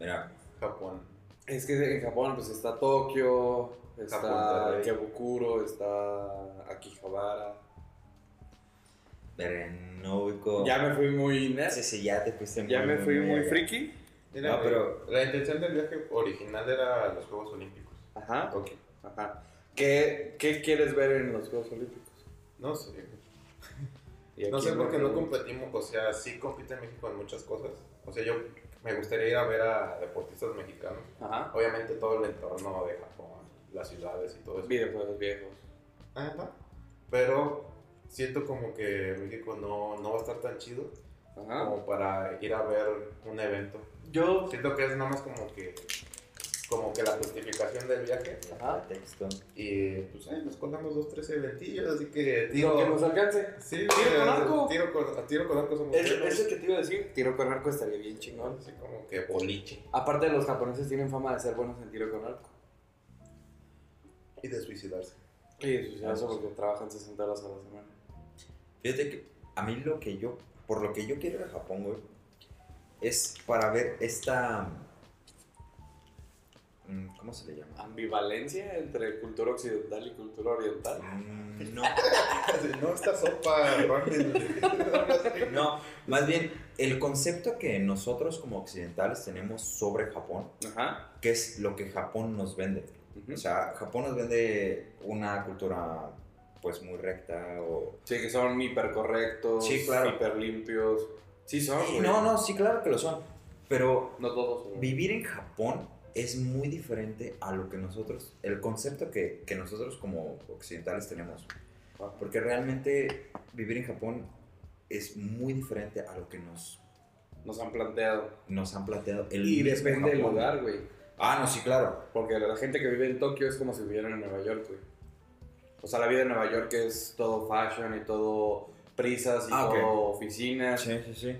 Mira, Japón. Es que en Japón pues está Tokio, está. Ikebukuro, está Akihabara. verga, no ubico. Ya me fui muy nerd. Sí, sí, ya te fuiste Ya me fui muy allá. friki. No, güey, pero- La intención del viaje original era los Juegos Olímpicos. Ajá. Tokio. Ajá. ¿Qué, ¿Qué quieres ver en los Juegos Olímpicos? No sé. No sé en por qué no competimos. O sea, sí compite México en muchas cosas. O sea, yo me gustaría ir a ver a deportistas mexicanos. Ajá. Obviamente todo el entorno de Japón, las ciudades y todo eso. Videojuegos viejos. Ajá. Pero siento como que México no, no va a estar tan chido Ajá. como para ir a ver un evento. Yo. Siento que es nada más como que como que la justificación del viaje Ajá. Texto. y pues ahí nos colamos dos, tres eventillos, así que Digo tiro, que nos alcance. sí, tiro con arco. Tiro con, a tiro con arco somos Es, es lo que te iba a decir. Tiro con arco estaría bien chingón. Así como que boliche. Aparte, los japoneses tienen fama de ser buenos en tiro con arco. Y de suicidarse. Y eso eso porque trabajan 60 horas a la semana. Fíjate que a mí lo que yo, por lo que yo quiero ir a Japón, güey, es para ver esta... mm, ¿Cómo se le llama? Ambivalencia entre cultura occidental y cultura oriental. Mm, No, no, esta sopa no, más bien el concepto que nosotros como occidentales tenemos sobre Japón, Ajá. que es lo que Japón nos vende. O sea, Japón nos vende una cultura pues muy recta o... Sí, que son hipercorrectos, Sí, claro. hiper limpios. Sí, son. Sí, no, no, sí, claro que lo son. Pero No todos. güey. vivir en Japón es muy diferente a lo que nosotros, el concepto que, que nosotros como occidentales tenemos. Ajá. Porque realmente vivir en Japón es muy diferente a lo que nos, Nos han planteado. nos han planteado. El Y depende del lugar, güey. Ah, no, sí, claro. Porque la gente que vive en Tokio es como si viviera en Nueva York, güey. O sea, la vida en Nueva York es todo fashion y todo prisas y Ah, todo oficinas. Sí, sí, sí.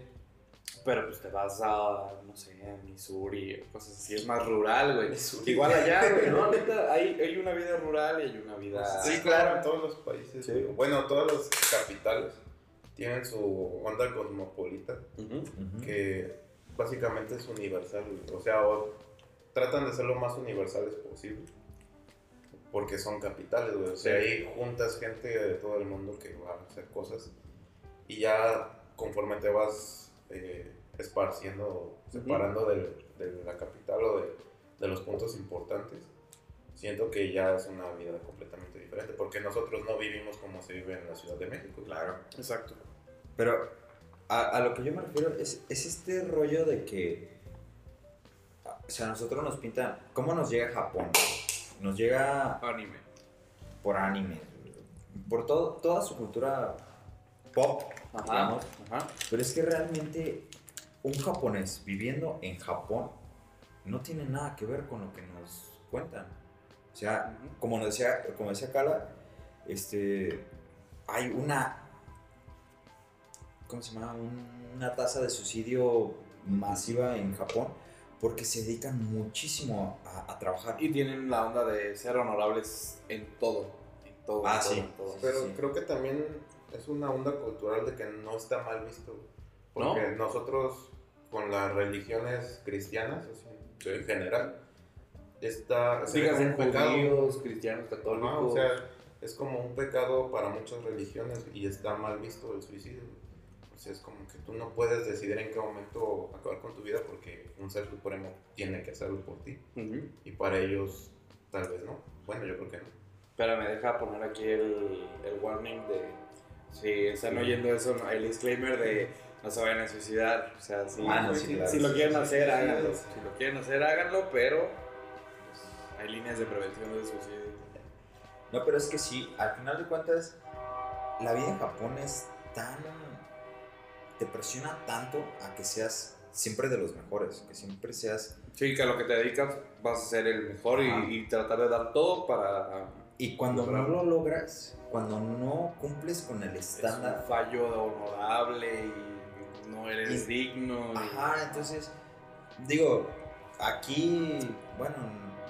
Pero pues te vas a, no sé, a Missouri, cosas así, es más rural, güey. Igual allá, güey, no, neta, hay, hay una vida rural y hay una vida... Sí, claro, en todos los países. güey. Bueno, todas las capitales tienen su onda cosmopolita, que básicamente es universal. O sea, o- tratan de ser lo más universales posible. Porque son capitales, güey. O sea, ahí juntas gente de todo el mundo que va a hacer cosas. Y ya conforme te vas eh, esparciendo, separando de la capital o de, de los puntos importantes, siento que ya es una vida completamente diferente. Porque nosotros no vivimos como se vive en la Ciudad de México. Claro. Exacto. Pero a, a lo que yo me refiero es, es este rollo de que, o sea, a nosotros nos pintan, ¿cómo nos llega Japón? Nos llega Anime. por anime, por todo, toda su cultura pop, Ajá, digamos. ajá. Pero es que realmente un japonés viviendo en Japón no tiene nada que ver con lo que nos cuentan. O sea, como nos decía, como decía Kala, este, hay una, ¿cómo se llama? Un- Una tasa de suicidio masiva en Japón porque se dedican muchísimo a, a trabajar. Y tienen la onda de ser honorables en todo. En todo. Ah, en todo, sí. en todo. Pero Sí. creo que también es una onda cultural de que no está mal visto. güey. ¿No? Porque nosotros, con las religiones cristianas, así, en general, está. como un judíos, cristianos, católicos. Ajá, o sea, es como un pecado para muchas religiones y está mal visto el suicidio. Sea, es como que tú no puedes decidir en qué momento acabar con tu vida porque un ser supremo tiene que hacerlo por ti. Ujú. Y para ellos, tal vez no. Bueno, yo creo que no. Pero me deja poner aquí el, el warning de. Si están oyendo eso, no, el disclaimer de no se vayan a suicidar. O sea, si, Ah, no, si- claro. si lo quieren hacer, háganlo. Si lo quieren hacer, háganlo, pero pues, hay líneas de prevención del suicidio. No, pero es que sí, al final de cuentas, la vida en Japón es tan. Te presiona tanto a que seas siempre de los mejores, que siempre seas. Sí, que a lo que te dedicas vas a ser el mejor y, tratar de dar todo para. Y cuando no lo logras, cuando no cumples con el Es un estándar. fallo honorable y no eres Y- digno. y- Ajá, entonces, digo, aquí, bueno,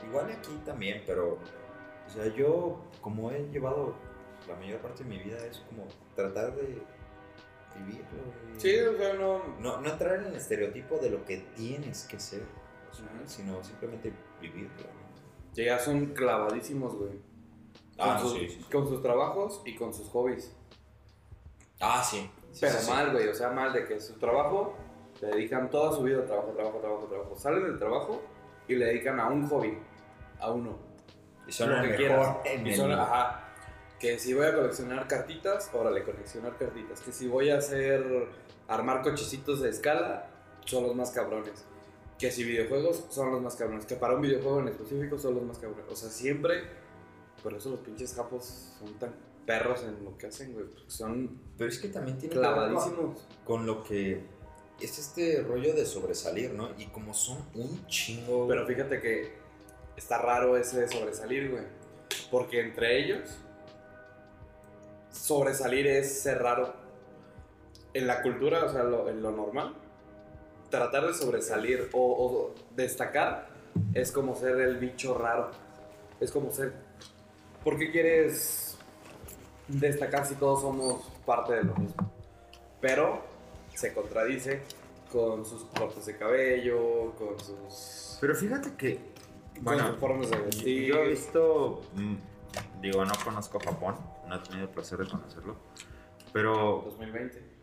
igual aquí también, pero, o sea, yo, como he llevado la mayor parte de mi vida, es como tratar de vivirlo. y- Sí, o sea, no. No, no entrar en el estereotipo de lo que tienes que ser, o sea, Ujú. sino simplemente vivirlo. ¿no? Ya son clavadísimos, güey. Con, Ah, sus, sí, sí, sí. con sus trabajos y con sus hobbies. Ah, sí. Pero mal, güey. O sea, mal de que su trabajo le dedican toda su vida a trabajo, trabajo, trabajo, trabajo. Salen del trabajo y le dedican a un hobby. A uno. Y son lo que mejor quieras. en Y el- son- ajá. Que si voy a coleccionar cartitas, órale, coleccionar cartitas. Que si voy a hacer. armar cochecitos de escala, son los más cabrones. Que si videojuegos son los más cabrones. Que para un videojuego en específico son los más cabrones. O sea, siempre. Por eso los pinches japos son tan perros en lo que hacen, güey. Son Pero es que también tiene clavadísimos. con lo que es este rollo de sobresalir, ¿no? Y como son un chingo. Pero fíjate que está raro ese de sobresalir, güey. Porque entre ellos, sobresalir es ser raro. En la cultura, o sea, lo- en lo normal, tratar de sobresalir o, o destacar es como ser el bicho raro. Es como ser... ¿Por qué quieres destacar si todos somos parte de lo mismo? Pero se contradice con sus cortes de cabello, con sus... Pero fíjate que. con sus formas de Yo, vestir. yo he visto. mm, digo, no conozco Japón, no he tenido el placer de conocerlo. Pero 2020.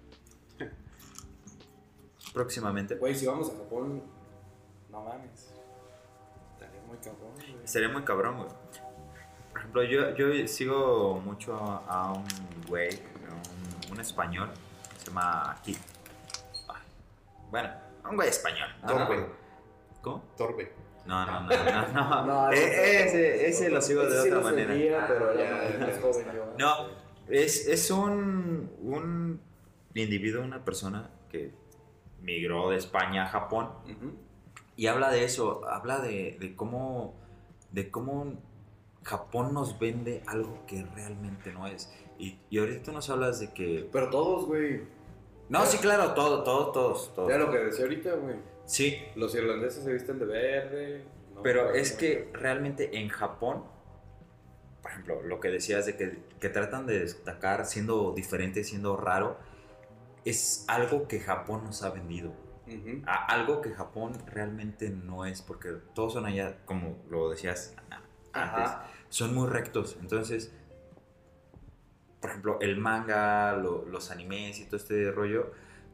próximamente. Güey, si vamos a Japón, no mames. Estaría muy cabrón, güey. Sería muy cabrón, güey. Por ejemplo, yo, yo sigo mucho a un güey, un, un español, se llama. Ay, Bueno, un güey español. Torbe. ¿Cómo? Torbe. No, no, no, no. no. No, Eh, ese- ese, lo sigo de otra lo manera. seguía, pero ya, era ya, más ya. joven yo. No, es, es un, un individuo, una persona que migró de España a Japón y habla de eso, habla de, de cómo, de cómo Japón nos vende algo que realmente no es. Y, y ahorita tú nos hablas de que... Pero todos, güey. No, sí, claro, todo, todo, todos, todos. Ya lo que decía ahorita, güey. Sí, Los irlandeses se visten de verde. ¿no? Pero es que realmente en Japón, por ejemplo, lo que decías de que, que tratan de destacar siendo diferente, siendo raro, es algo que Japón nos ha vendido. A- algo que Japón realmente no es, porque todos son allá, como lo decías antes, Ajá. son muy rectos. Entonces, por ejemplo, el manga, lo- los animes y todo este rollo,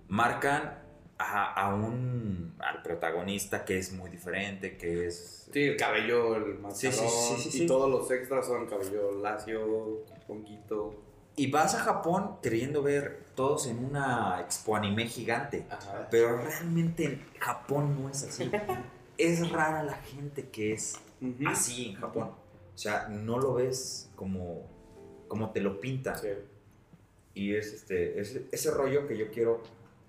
marcan a, a un, al protagonista que es muy diferente, que es... Sí, el cabello, el mascarón. sí, sí, sí. Y todos los extras son cabello lacio, ponquito. Y vas a Japón queriendo ver todos en una expo anime gigante. Ajá. Pero realmente en Japón no es así. es rara la gente que es así en Japón. O sea, no lo ves como, como te lo pintan. Sí. Y es este, es ese rollo que yo quiero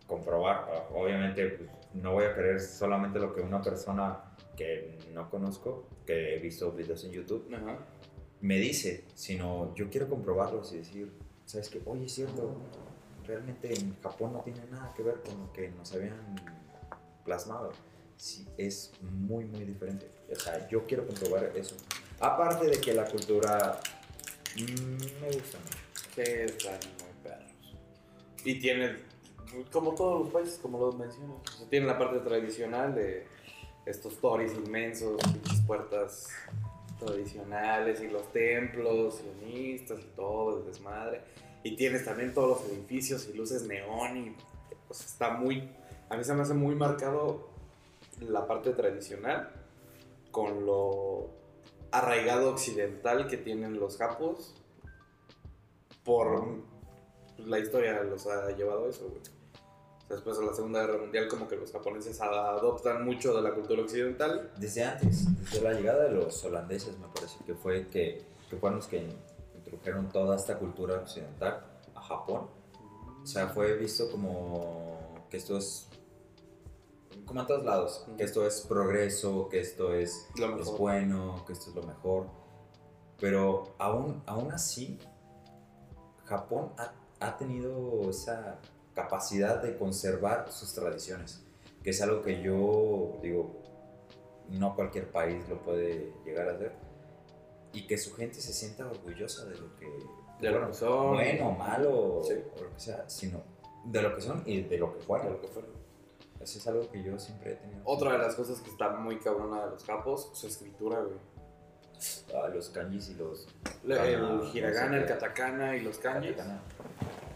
comprobar. Obviamente, pues, no voy a querer solamente lo que una persona que no conozco, que he visto videos en YouTube, Ajá. me dice, sino yo quiero comprobarlos y decir, ¿sabes qué? Oye, es cierto, realmente en Japón no tiene nada que ver con lo que nos habían plasmado. Sí, es muy, muy diferente. O sea, yo quiero comprobar eso. Aparte de que la cultura mm, me gusta mucho. Sí, están muy perros. Y tienen, como todos los países, como lo mencionas, o tienen la parte tradicional de estos toris inmensos, pinches puertas tradicionales y los templos sionistas y todo, el desmadre. Y tienes también todos los edificios y luces neón y pues está muy, a mí se me hace muy marcado la parte tradicional con lo arraigado occidental que tienen los japos por la historia los ha llevado eso, güey. Después de la Segunda Guerra Mundial, como que los japoneses adoptan mucho de la cultura occidental. Desde antes, desde la llegada de los holandeses, me parece que fue que, que fueron los que introdujeron toda esta cultura occidental a Japón. O sea, fue visto como que esto es, como en todos lados, que esto es progreso, que esto es, es bueno, que esto es lo mejor. Pero aún, aún así, Japón ha, ha tenido esa capacidad de conservar sus tradiciones, que es algo que yo digo, no cualquier país lo puede llegar a hacer, y que su gente se sienta orgullosa de lo que, De lo bueno, que son. bueno, malo, Sí. o lo que sea, sino de lo que son y de lo que de fueron. lo que fueron. Eso es algo que yo siempre he tenido. Otra de las cosas que está muy cabrona de los japos, su escritura, güey. Ah, los kanjis y los... El Kana, hiragana, el katakana y los kanjis.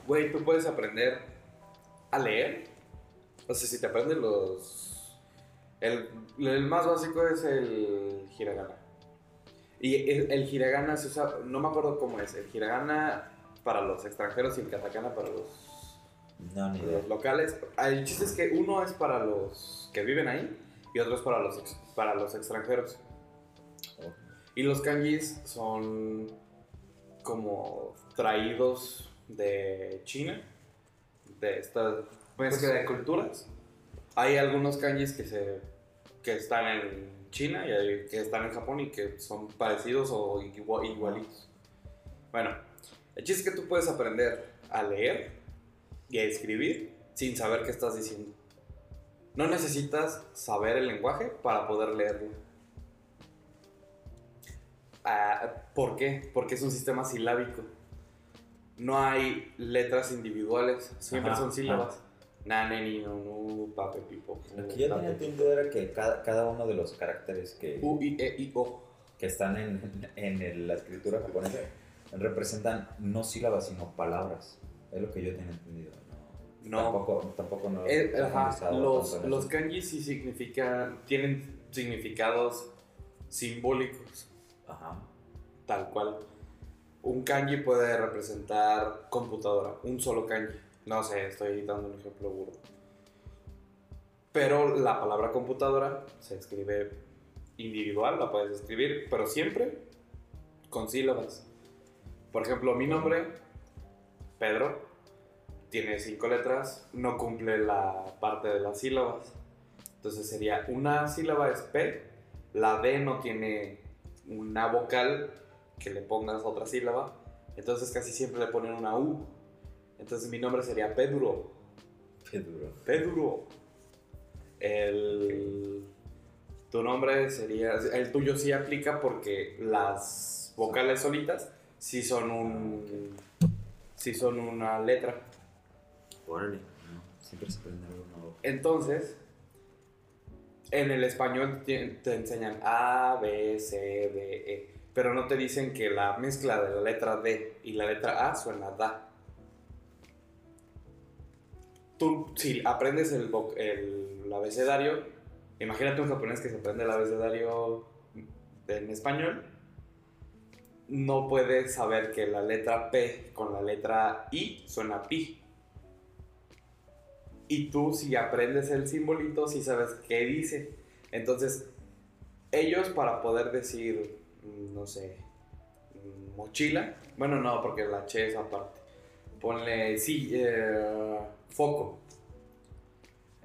Güey, tú puedes aprender a leer. O sea, si te aprendes los. El, el más básico es el hiragana. Y el, el hiragana se usa. No me acuerdo cómo es. El hiragana para los extranjeros y el katakana para los, No, ni idea. los locales. El chiste es que uno es para los que viven ahí y otro es para los, ex- para los extranjeros. Oh. Y los kanjis son como traídos de China, de esta mezcla de culturas. Hay algunos kanjis que, se, que están en China y hay que están en Japón y que son parecidos o igua- igualitos. Bueno, el chiste es que tú puedes aprender a leer y a escribir sin saber qué estás diciendo. No necesitas saber el lenguaje para poder leerlo. Ah, ¿Por qué? Porque es un sistema silábico. No hay letras individuales, siempre Ajá, son sílabas. Nane, ni, no, no, pape, pipo. Lo que yo tenía entendido era que cada, cada uno de los caracteres que, U, I, E, I, O. que están en, en el- la escritura japonesa representan no sílabas, sino palabras. Es lo que yo tenía entendido. No, No. Tampoco, tampoco no. Eh, he ajá, los, los eso. kanji sí significan, tienen significados simbólicos, Ajá. tal cual. Un kanji puede representar computadora, un solo kanji. No sé, estoy dando un ejemplo burdo. Pero la palabra computadora se escribe individual, la puedes escribir, pero siempre con sílabas. Por ejemplo, mi nombre, Pedro, tiene cinco letras, no cumple la parte de las sílabas. Entonces sería una sílaba es P, la D no tiene una vocal que le pongas otra sílaba. Entonces casi siempre le ponen una U. Entonces mi nombre sería Pedro. Duro. Pedro. El. Tu nombre sería. El tuyo sí aplica porque las vocales solitas sí son un. Sí son una letra. Órale. No, siempre se aprende algo nuevo. Entonces, en el español te, te enseñan A, B, C, D, E. Pero no te dicen que la mezcla de la letra D y la letra A suena da. Tú, si aprendes el, el abecedario, imagínate un japonés que se aprende el abecedario en español, no puedes saber que la letra P con la letra I suena pi. Y tú si aprendes el simbolito, si sabes qué dice. Entonces, ellos para poder decir, no sé, mm, mochila, bueno, no, porque la che es aparte. Ponle, sí, eh, foco.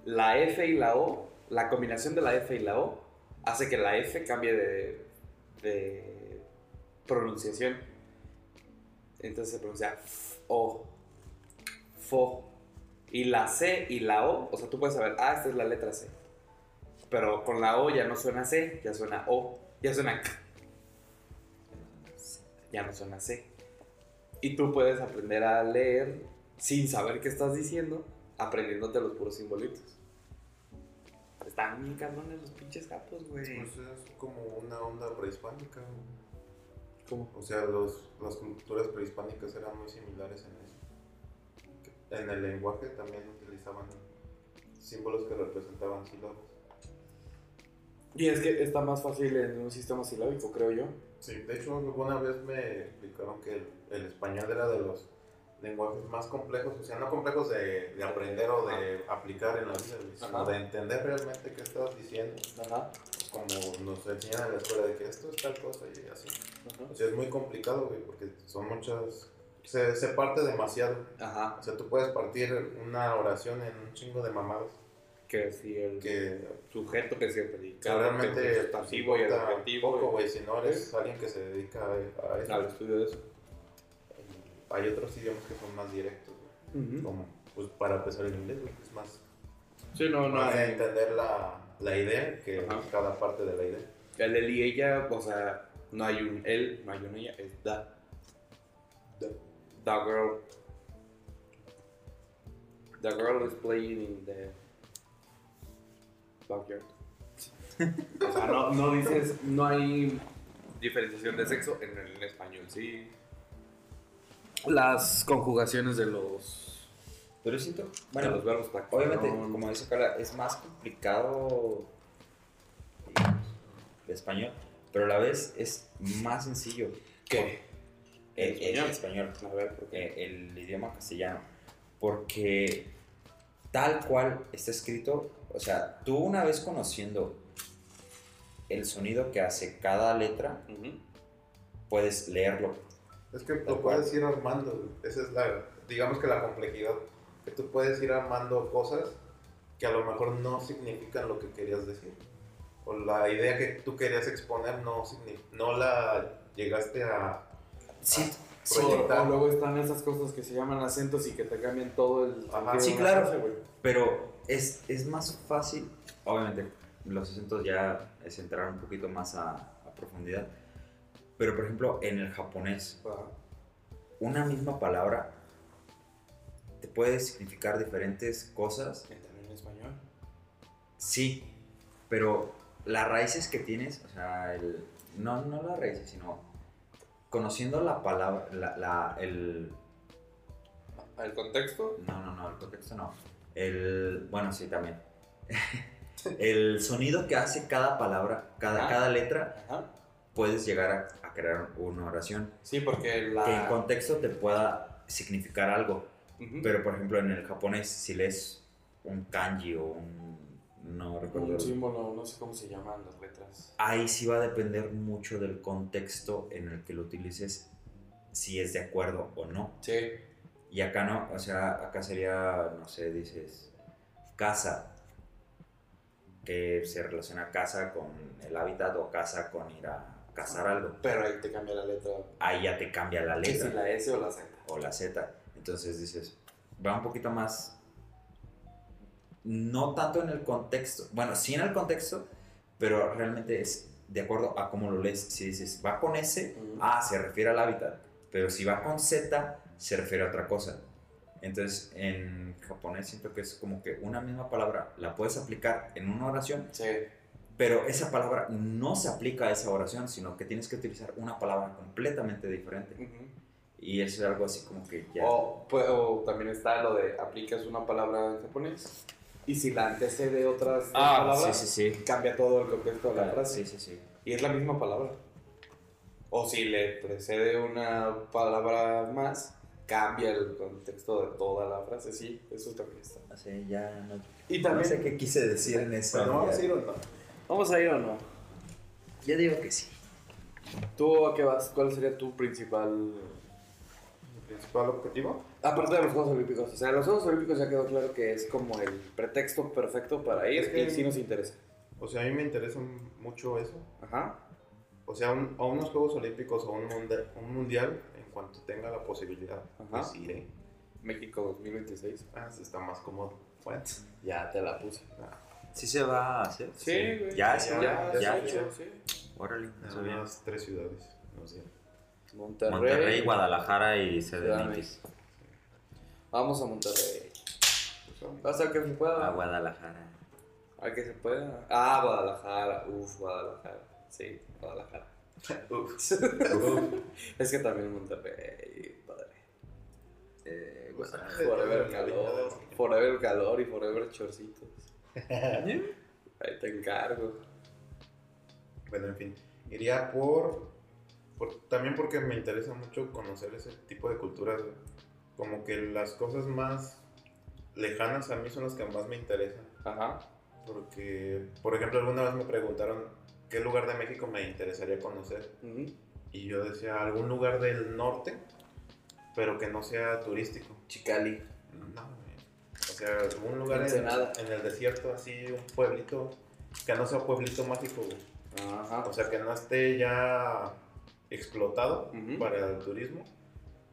La F y la O, la combinación de la F y la O hace que la F cambie de, pronunciación. Entonces se pronuncia O, fo. Y la C y la O, o sea, tú puedes saber, ah, esta es la letra C. Pero con la O ya no suena C, ya suena O, ya suena K. Ya no suena C. Y tú puedes aprender a leer sin saber qué estás diciendo, aprendiéndote los puros simbolitos. Están bien cabrones los pinches gatos, güey. Pues es como una onda prehispánica. ¿Cómo? O sea, los, las culturas prehispánicas eran muy similares en eso. En el lenguaje también utilizaban símbolos que representaban sílabas. Y es que está más fácil en un sistema silábico, creo yo. Sí, de hecho, alguna vez me explicaron que el, el español era de los lenguajes más complejos, o sea, no complejos de, de aprender o de aplicar en la vida, sino de entender realmente qué estás diciendo, Ajá. como nos enseñan en la escuela de que esto es tal cosa y así. Ajá. O sea, es muy complicado, güey, porque son muchas... Se, se parte demasiado. Ajá. O sea, tú puedes partir una oración en un chingo de mamadas Que si el que sujeto que se predicado, realmente es pasivo y el objetivo. poco, y- güey, si no eres alguien que se dedica a, a eso. al estudio de eso. Hay otros idiomas que son más directos, como pues para empezar el inglés, güey, es más, Sí, no, no. más de entender la, la idea que Ajá. cada parte de la idea. El él y ella, o sea, no hay un él, no hay un ella, es da. The, the girl. The girl is playing in the backyard. o sea, no, no dices, no hay diferenciación de sexo en el español, sí. Las conjugaciones de los, Pero siento, de bueno, los verbos obviamente, no- como dice Carla, es más complicado el español, pero a la vez es más sencillo. ¿Qué? El, el ¿Español? español, A ver, ¿por qué? eh, el idioma castellano, porque tal cual está escrito, o sea, tú una vez conociendo el sonido que hace cada letra, Ujú. puedes leerlo. Es que cual. puedes ir armando, esa es la, digamos que la complejidad, que tú puedes ir armando cosas que a lo mejor no significan lo que querías decir. O la idea que tú querías exponer no, no la llegaste a... Sí, Sí, O- luego están esas cosas que se llaman acentos y que te cambian todo el Ajá. Sí, claro. frase. Pero es, es más fácil, obviamente, los acentos ya es entrar un poquito más a, a profundidad. Pero, por ejemplo, en el japonés, una misma palabra te puede significar diferentes cosas. También en español. Sí, pero las raíces que tienes, o sea, el, no, no las raíces, sino conociendo la palabra, la, la- el, ¿El contexto? No, no, no, el contexto no. El, bueno, sí, también. el sonido que hace cada palabra, cada, cada letra, Ajá. puedes llegar a, a crear una oración Sí, porque la... que en contexto te pueda significar algo. Ujú. Pero, por ejemplo, en el japonés, si lees un kanji o un... no recuerdo. Un símbolo, no sé cómo se llaman las letras. Ahí sí va a depender mucho del contexto en el que lo utilices, si es de acuerdo o no. Sí. Y acá no, o sea, acá sería, no sé, dices casa, que se relaciona casa con el hábitat o casa con ir a cazar algo. Pero ahí te cambia la letra. Ahí ya te cambia la letra si la S o la Z. o la Z. Entonces dices, va un poquito más. No tanto en el contexto. Bueno, sí en el contexto, pero realmente es de acuerdo a cómo lo lees. Si dices, va con S, Ujú. ah, se refiere al hábitat. Pero si va con Z, se refiere a otra cosa. Entonces, en japonés siento que es como que una misma palabra la puedes aplicar en una oración, Sí. pero esa palabra no se aplica a esa oración, sino que tienes que utilizar una palabra completamente diferente. Ujú. Y eso es algo así como que ya... O, pues, o también está lo de aplicas una palabra en japonés y si la antecede otras Ah, palabras, sí, sí, sí. cambia todo el contexto de la frase. sí, sí, sí. Y es la misma palabra. O si le precede una palabra más, cambia el contexto de toda la frase. Sí, eso también está. Así ya no, Y no también, sé qué quise decir en eso. Pero no vamos ya. a ir o no. ¿vamos a ir o no? Yo digo que sí. ¿Tú a qué vas? ¿Cuál sería tu principal...? Principal objetivo. Aparte de los Juegos Olímpicos. O sea, los Juegos Olímpicos ya quedó claro que es como el pretexto perfecto para ir Es que- y sí nos interesa. O sea, a mí me interesa mucho eso. Ajá. O sea, un- a unos Juegos Olímpicos o un, mundial, un mundial, en cuanto tenga la posibilidad, Ajá. pues iré. México 2026. Ah, sí está más cómodo. Ya te la puse. ¿Sí se va a hacer? Sí, güey. Ya, ya, ya, ya, ya ya, sí. Órale, bien. más tres ciudades. No sé. Monterrey. Monterrey, Guadalajara y CDMX. Vamos a Monterrey. Pues. Hasta que se pueda. A Guadalajara. A que se pueda. Ah, Guadalajara. Uf, Guadalajara. Sí, Guadalajara. es que también Monterrey, padre. Eh, Pues, Guadalajara. Forever el calor. Forever calor y forever chorcitos. Ahí te encargo. Bueno, en fin. Iría por, por- También porque me interesa mucho conocer ese tipo de culturas. güey. Como que las cosas más lejanas a mí son las que más me interesan. Ajá. Porque, por ejemplo, alguna vez me preguntaron qué lugar de México me interesaría conocer. Ujú. Y yo decía algún lugar del norte, pero que no sea turístico. Chicali. No. O sea, un lugar en, Ensenada. en el desierto, así, un pueblito, que no sea pueblito mágico, güey. Ajá. O sea, que no esté ya explotado Ujú. para el turismo,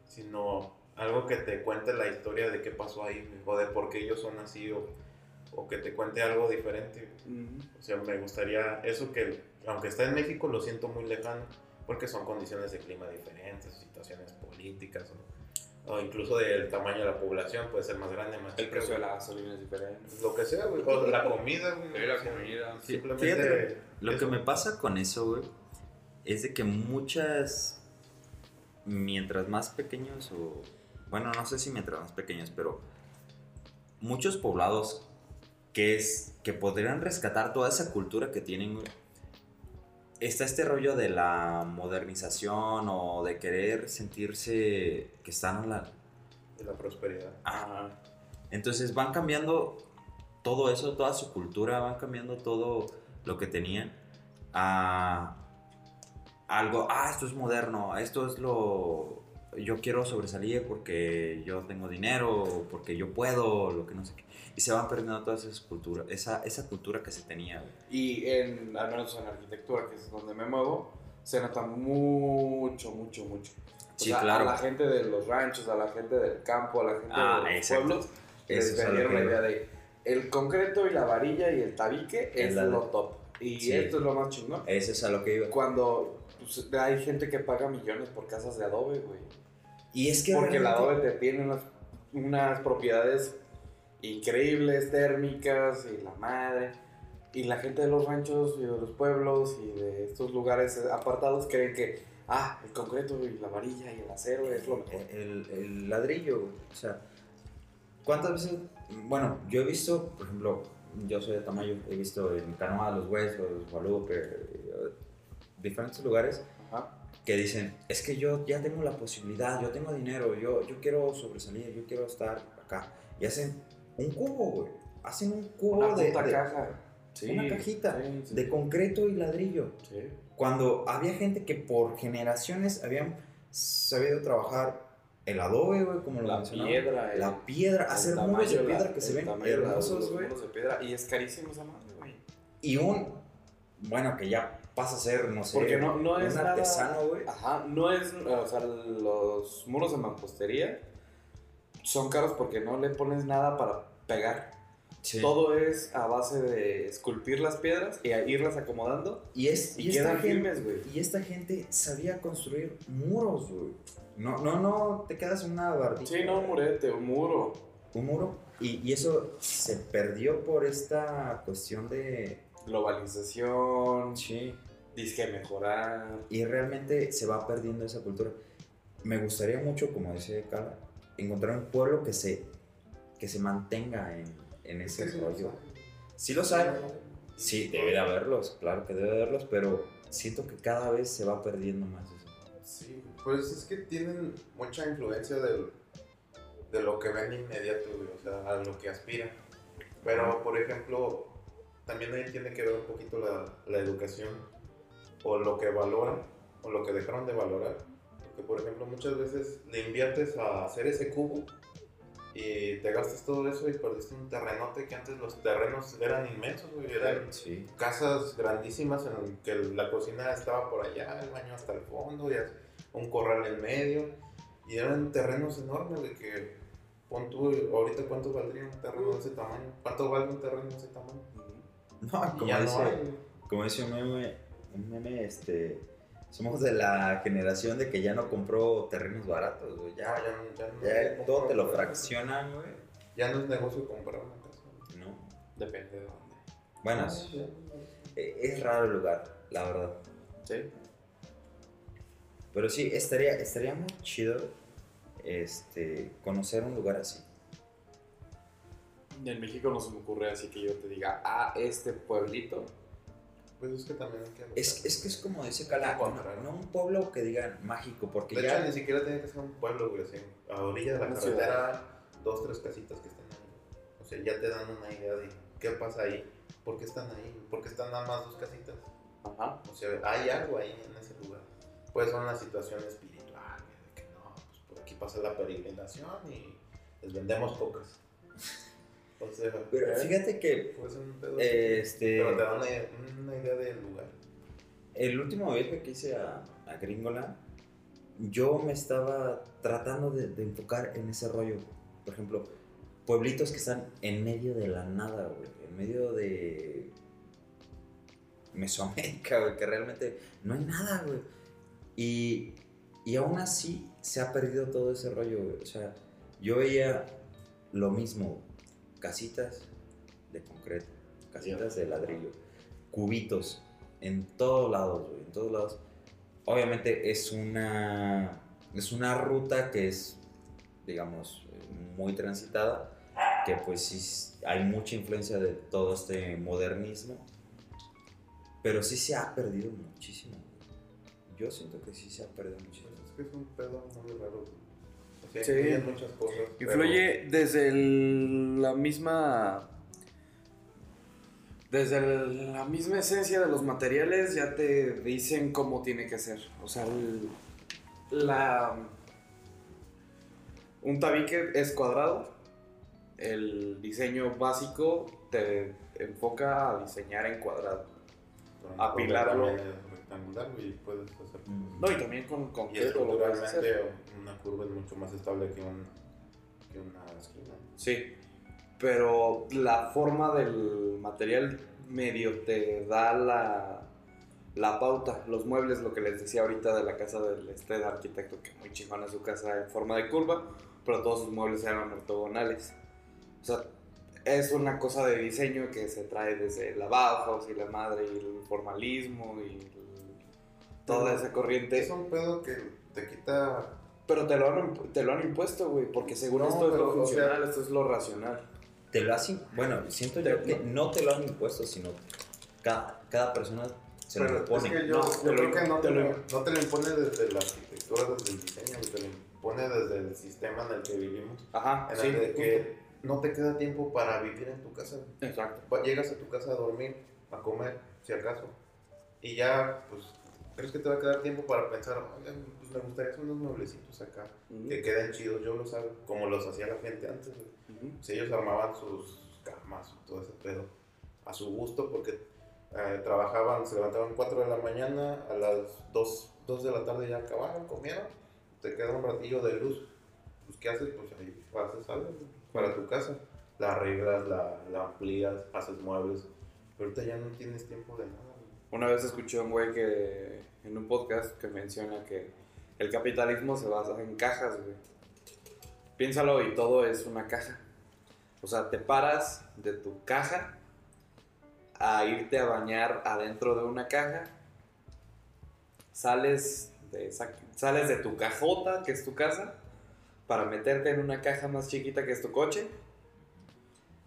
sino algo que te cuente la historia de qué pasó ahí, o de por qué ellos son así, o, o que te cuente algo diferente. O sea, me gustaría eso que, aunque está en México, lo siento muy lejano, porque son condiciones de clima diferentes, situaciones políticas, o, o incluso del tamaño de la población, puede ser más grande, más El precio de la gasolina es diferente. Lo que sea, güey. O la comida, güey. Sí, la comida. Sí, Simplemente. fíjate, Lo eso. que me pasa con eso, güey, es de que muchas, mientras más pequeños o, bueno, no sé si mientras más pequeños, pero muchos poblados que es, que podrían rescatar toda esa cultura que tienen, está este rollo de la modernización o de querer sentirse que están a la, De la prosperidad. Ajá. Entonces van cambiando todo eso, toda su cultura, van cambiando todo lo que tenían a algo, ah, esto es moderno, esto es lo, yo quiero sobresalir porque yo tengo dinero, porque yo puedo, lo que no sé qué. Y se van perdiendo toda esa cultura, esa, esa cultura que se tenía. Y en, al menos en arquitectura, que es donde me muevo, se nota mucho, mucho, mucho. O Sí, sea, claro. A la gente de los ranchos, a la gente del campo, a la gente Ah, de los exacto. pueblos, les vendieron la idea de el concreto y la varilla y el tabique Es es la de- lo top. Y Sí. esto es lo más chingón. Eso es a lo que iba. Cuando pues, hay gente que paga millones por casas de adobe, güey. Y es que Porque el adobe te tiene unas, unas propiedades increíbles, térmicas y la madre. Y la gente de los ranchos y de los pueblos y de estos lugares apartados creen que, ah, el concreto y la varilla y el acero es lo mejor. el, el ladrillo. O sea, ¿cuántas veces? Bueno, yo he visto, por ejemplo, yo soy de Tamayo, he visto en Canoa, Los Huesos, Guadalupe, eh, diferentes lugares Ajá. que dicen, es que yo ya tengo la posibilidad, yo tengo dinero, yo, yo quiero sobresalir, yo quiero estar acá. Y hacen un cubo, güey. Hacen un cubo Una de, caja. Sí, una cajita sí, sí. de concreto y ladrillo. Sí. Cuando había gente que por generaciones habían sabido trabajar el adobe, güey, como lo La piedra, el- La piedra, hacer muros de piedra que se ven tamaño hermosos, güey. muros de piedra. Y es carísimo esa madre, güey. Y un, bueno, que ya pasa a ser, no sé, Porque no, no es un nada- artesano, güey. Ajá, no es, o sea, los muros de mampostería son caros porque no le pones nada para pegar. Sí. Todo es a base de esculpir las piedras y a irlas acomodando. Y, es, Y y, esta firmes, güey. y esta gente sabía construir muros, güey. No, no, no, te quedas en una bardita. Sí, no, un murete, un muro. Un muro. Y, y eso se perdió por esta cuestión de... Globalización, Sí. disque mejorar. Y realmente se va perdiendo esa cultura. Me gustaría mucho, como dice Carla, encontrar un pueblo que se, que se mantenga en, en ese rollo. Sí los hay. Sí, debe de haberlos, claro que debe de haberlos, pero siento que cada vez se va perdiendo más eso. Sí, pues es que tienen mucha influencia del, de lo que ven inmediato, o sea, a lo que aspiran. Pero, por ejemplo, también ahí tiene que ver un poquito la, la educación o lo que valoran o lo que dejaron de valorar. Porque, por ejemplo, muchas veces le inviertes a hacer ese cubo y te gastas todo eso y perdiste un terrenote que antes los terrenos eran inmensos, güey, eran Sí. casas grandísimas en que la cocina estaba por allá, el baño hasta el fondo, y un corral en medio, y eran terrenos enormes de que, pon tú, ahorita cuánto valdría un terreno de ese tamaño, cuánto vale un terreno de ese tamaño. No, como dice, no como dice un meme, un meme, este, somos de la generación de que ya no compró terrenos baratos, güey. ya, Ya, ya, no- ya, no- ya no todo te lo fraccionan, güey. Ya no es negocio comprar una casa. güey. ¿No? Depende de dónde. Bueno, Ah, eh, es raro el lugar, la verdad. Sí. Pero sí, estaría, estaría muy chido este, conocer un lugar así. En México no se me ocurre así que yo te diga, ah, este pueblito. Pues es que también. Es, es que es como dice Cala, no, no un pueblo que digan mágico, porque De ya... hecho, ni siquiera tiene que ser un pueblo, güey, así, a orilla de la Una carretera, dos, tres casitas que estén ahí. O sea, ya te dan una idea de qué pasa ahí, por qué están ahí, por qué están nada más dos casitas. Ajá. O sea, hay algo ahí en ese lugar. Puede ser una situación espiritual, de que no, pues por aquí pasa la peregrinación y les vendemos cocas. O sea, Pero fíjate que puede ser un pedo. eh, este, Pero te da una, una idea del lugar. el último viaje que hice a, a Gringoland, yo me estaba tratando de, de enfocar en ese rollo. Por ejemplo, pueblitos que están en medio de la nada, güey. En medio de Mesoamérica, güey, que realmente no hay nada, güey. Y, y aún así se ha perdido todo ese rollo, güey. O sea, yo veía lo mismo, casitas de concreto, casitas de ladrillo, cubitos, en todos lados, güey, en todos lados. Obviamente es una, es una ruta que es, digamos, muy transitada, que pues sí hay mucha influencia de todo este modernismo, pero sí se ha perdido muchísimo. Yo siento que sí se ha perdido muchísimo. Es que es un pedo muy raro. Sí. muchas cosas. pero- Influye desde el- la misma. Desde el- la misma esencia de los materiales, ya te dicen cómo tiene que ser. O sea, el- la. Un tabique es cuadrado. El diseño básico te enfoca a diseñar en cuadrado. Apilarlo. rectangular, güey, y puedes hacer. Mm. No, y también con Y concreto lo hacer. estructuralmente una curva es mucho más estable que, un, que una esquina. Sí, pero la forma del material medio te da la, la pauta. Los muebles, lo que les decía ahorita de la casa del este arquitecto, que muy chingona su casa en forma de curva, pero todos sus muebles eran ortogonales. O sea, es una cosa de diseño que se trae desde la Bauhaus y la madre y el formalismo y el- toda esa corriente. Es un pedo que te quita. Pero te lo han, te lo han impuesto, güey, porque según No, esto es lo pero, o sea- funcional, esto es lo racional. Te lo hacen, bueno, siento yo que no te lo han impuesto, sino cada, cada persona se pero lo es impone. que yo, No, yo te lo- creo que no te, te lo- lo, no te lo impone desde la arquitectura, desde el diseño, te lo impone desde el sistema en el que vivimos. Ajá, En sí. el de que no te queda tiempo para vivir en tu casa. Exacto. Llegas a tu casa a dormir, a comer, si acaso. Y ya, pues, ¿crees que te va a quedar tiempo para pensar, pues me gustaría hacer unos mueblecitos acá, que queden chidos, yo los hago, como los hacía la gente antes. Ujú. Pues ellos armaban sus camas todo ese pedo a su gusto, porque eh, trabajaban, se levantaban 4 de la mañana, a las 2, 2 de la tarde ya acabaron, comieron, te queda un ratillo de luz. Pues, ¿qué haces? Pues ahí haces algo para tu casa. La arreglas, la, la amplías, haces muebles. Pero ahorita ya no tienes tiempo de nada. Una vez escuché a un güey que en un podcast que menciona que el capitalismo se basa en cajas, güey. Piénsalo y todo es una caja. O sea, te paras de tu caja a irte a bañar adentro de una caja. Sales de, sales de tu cajota, que es tu casa, para meterte en una caja más chiquita que es tu coche.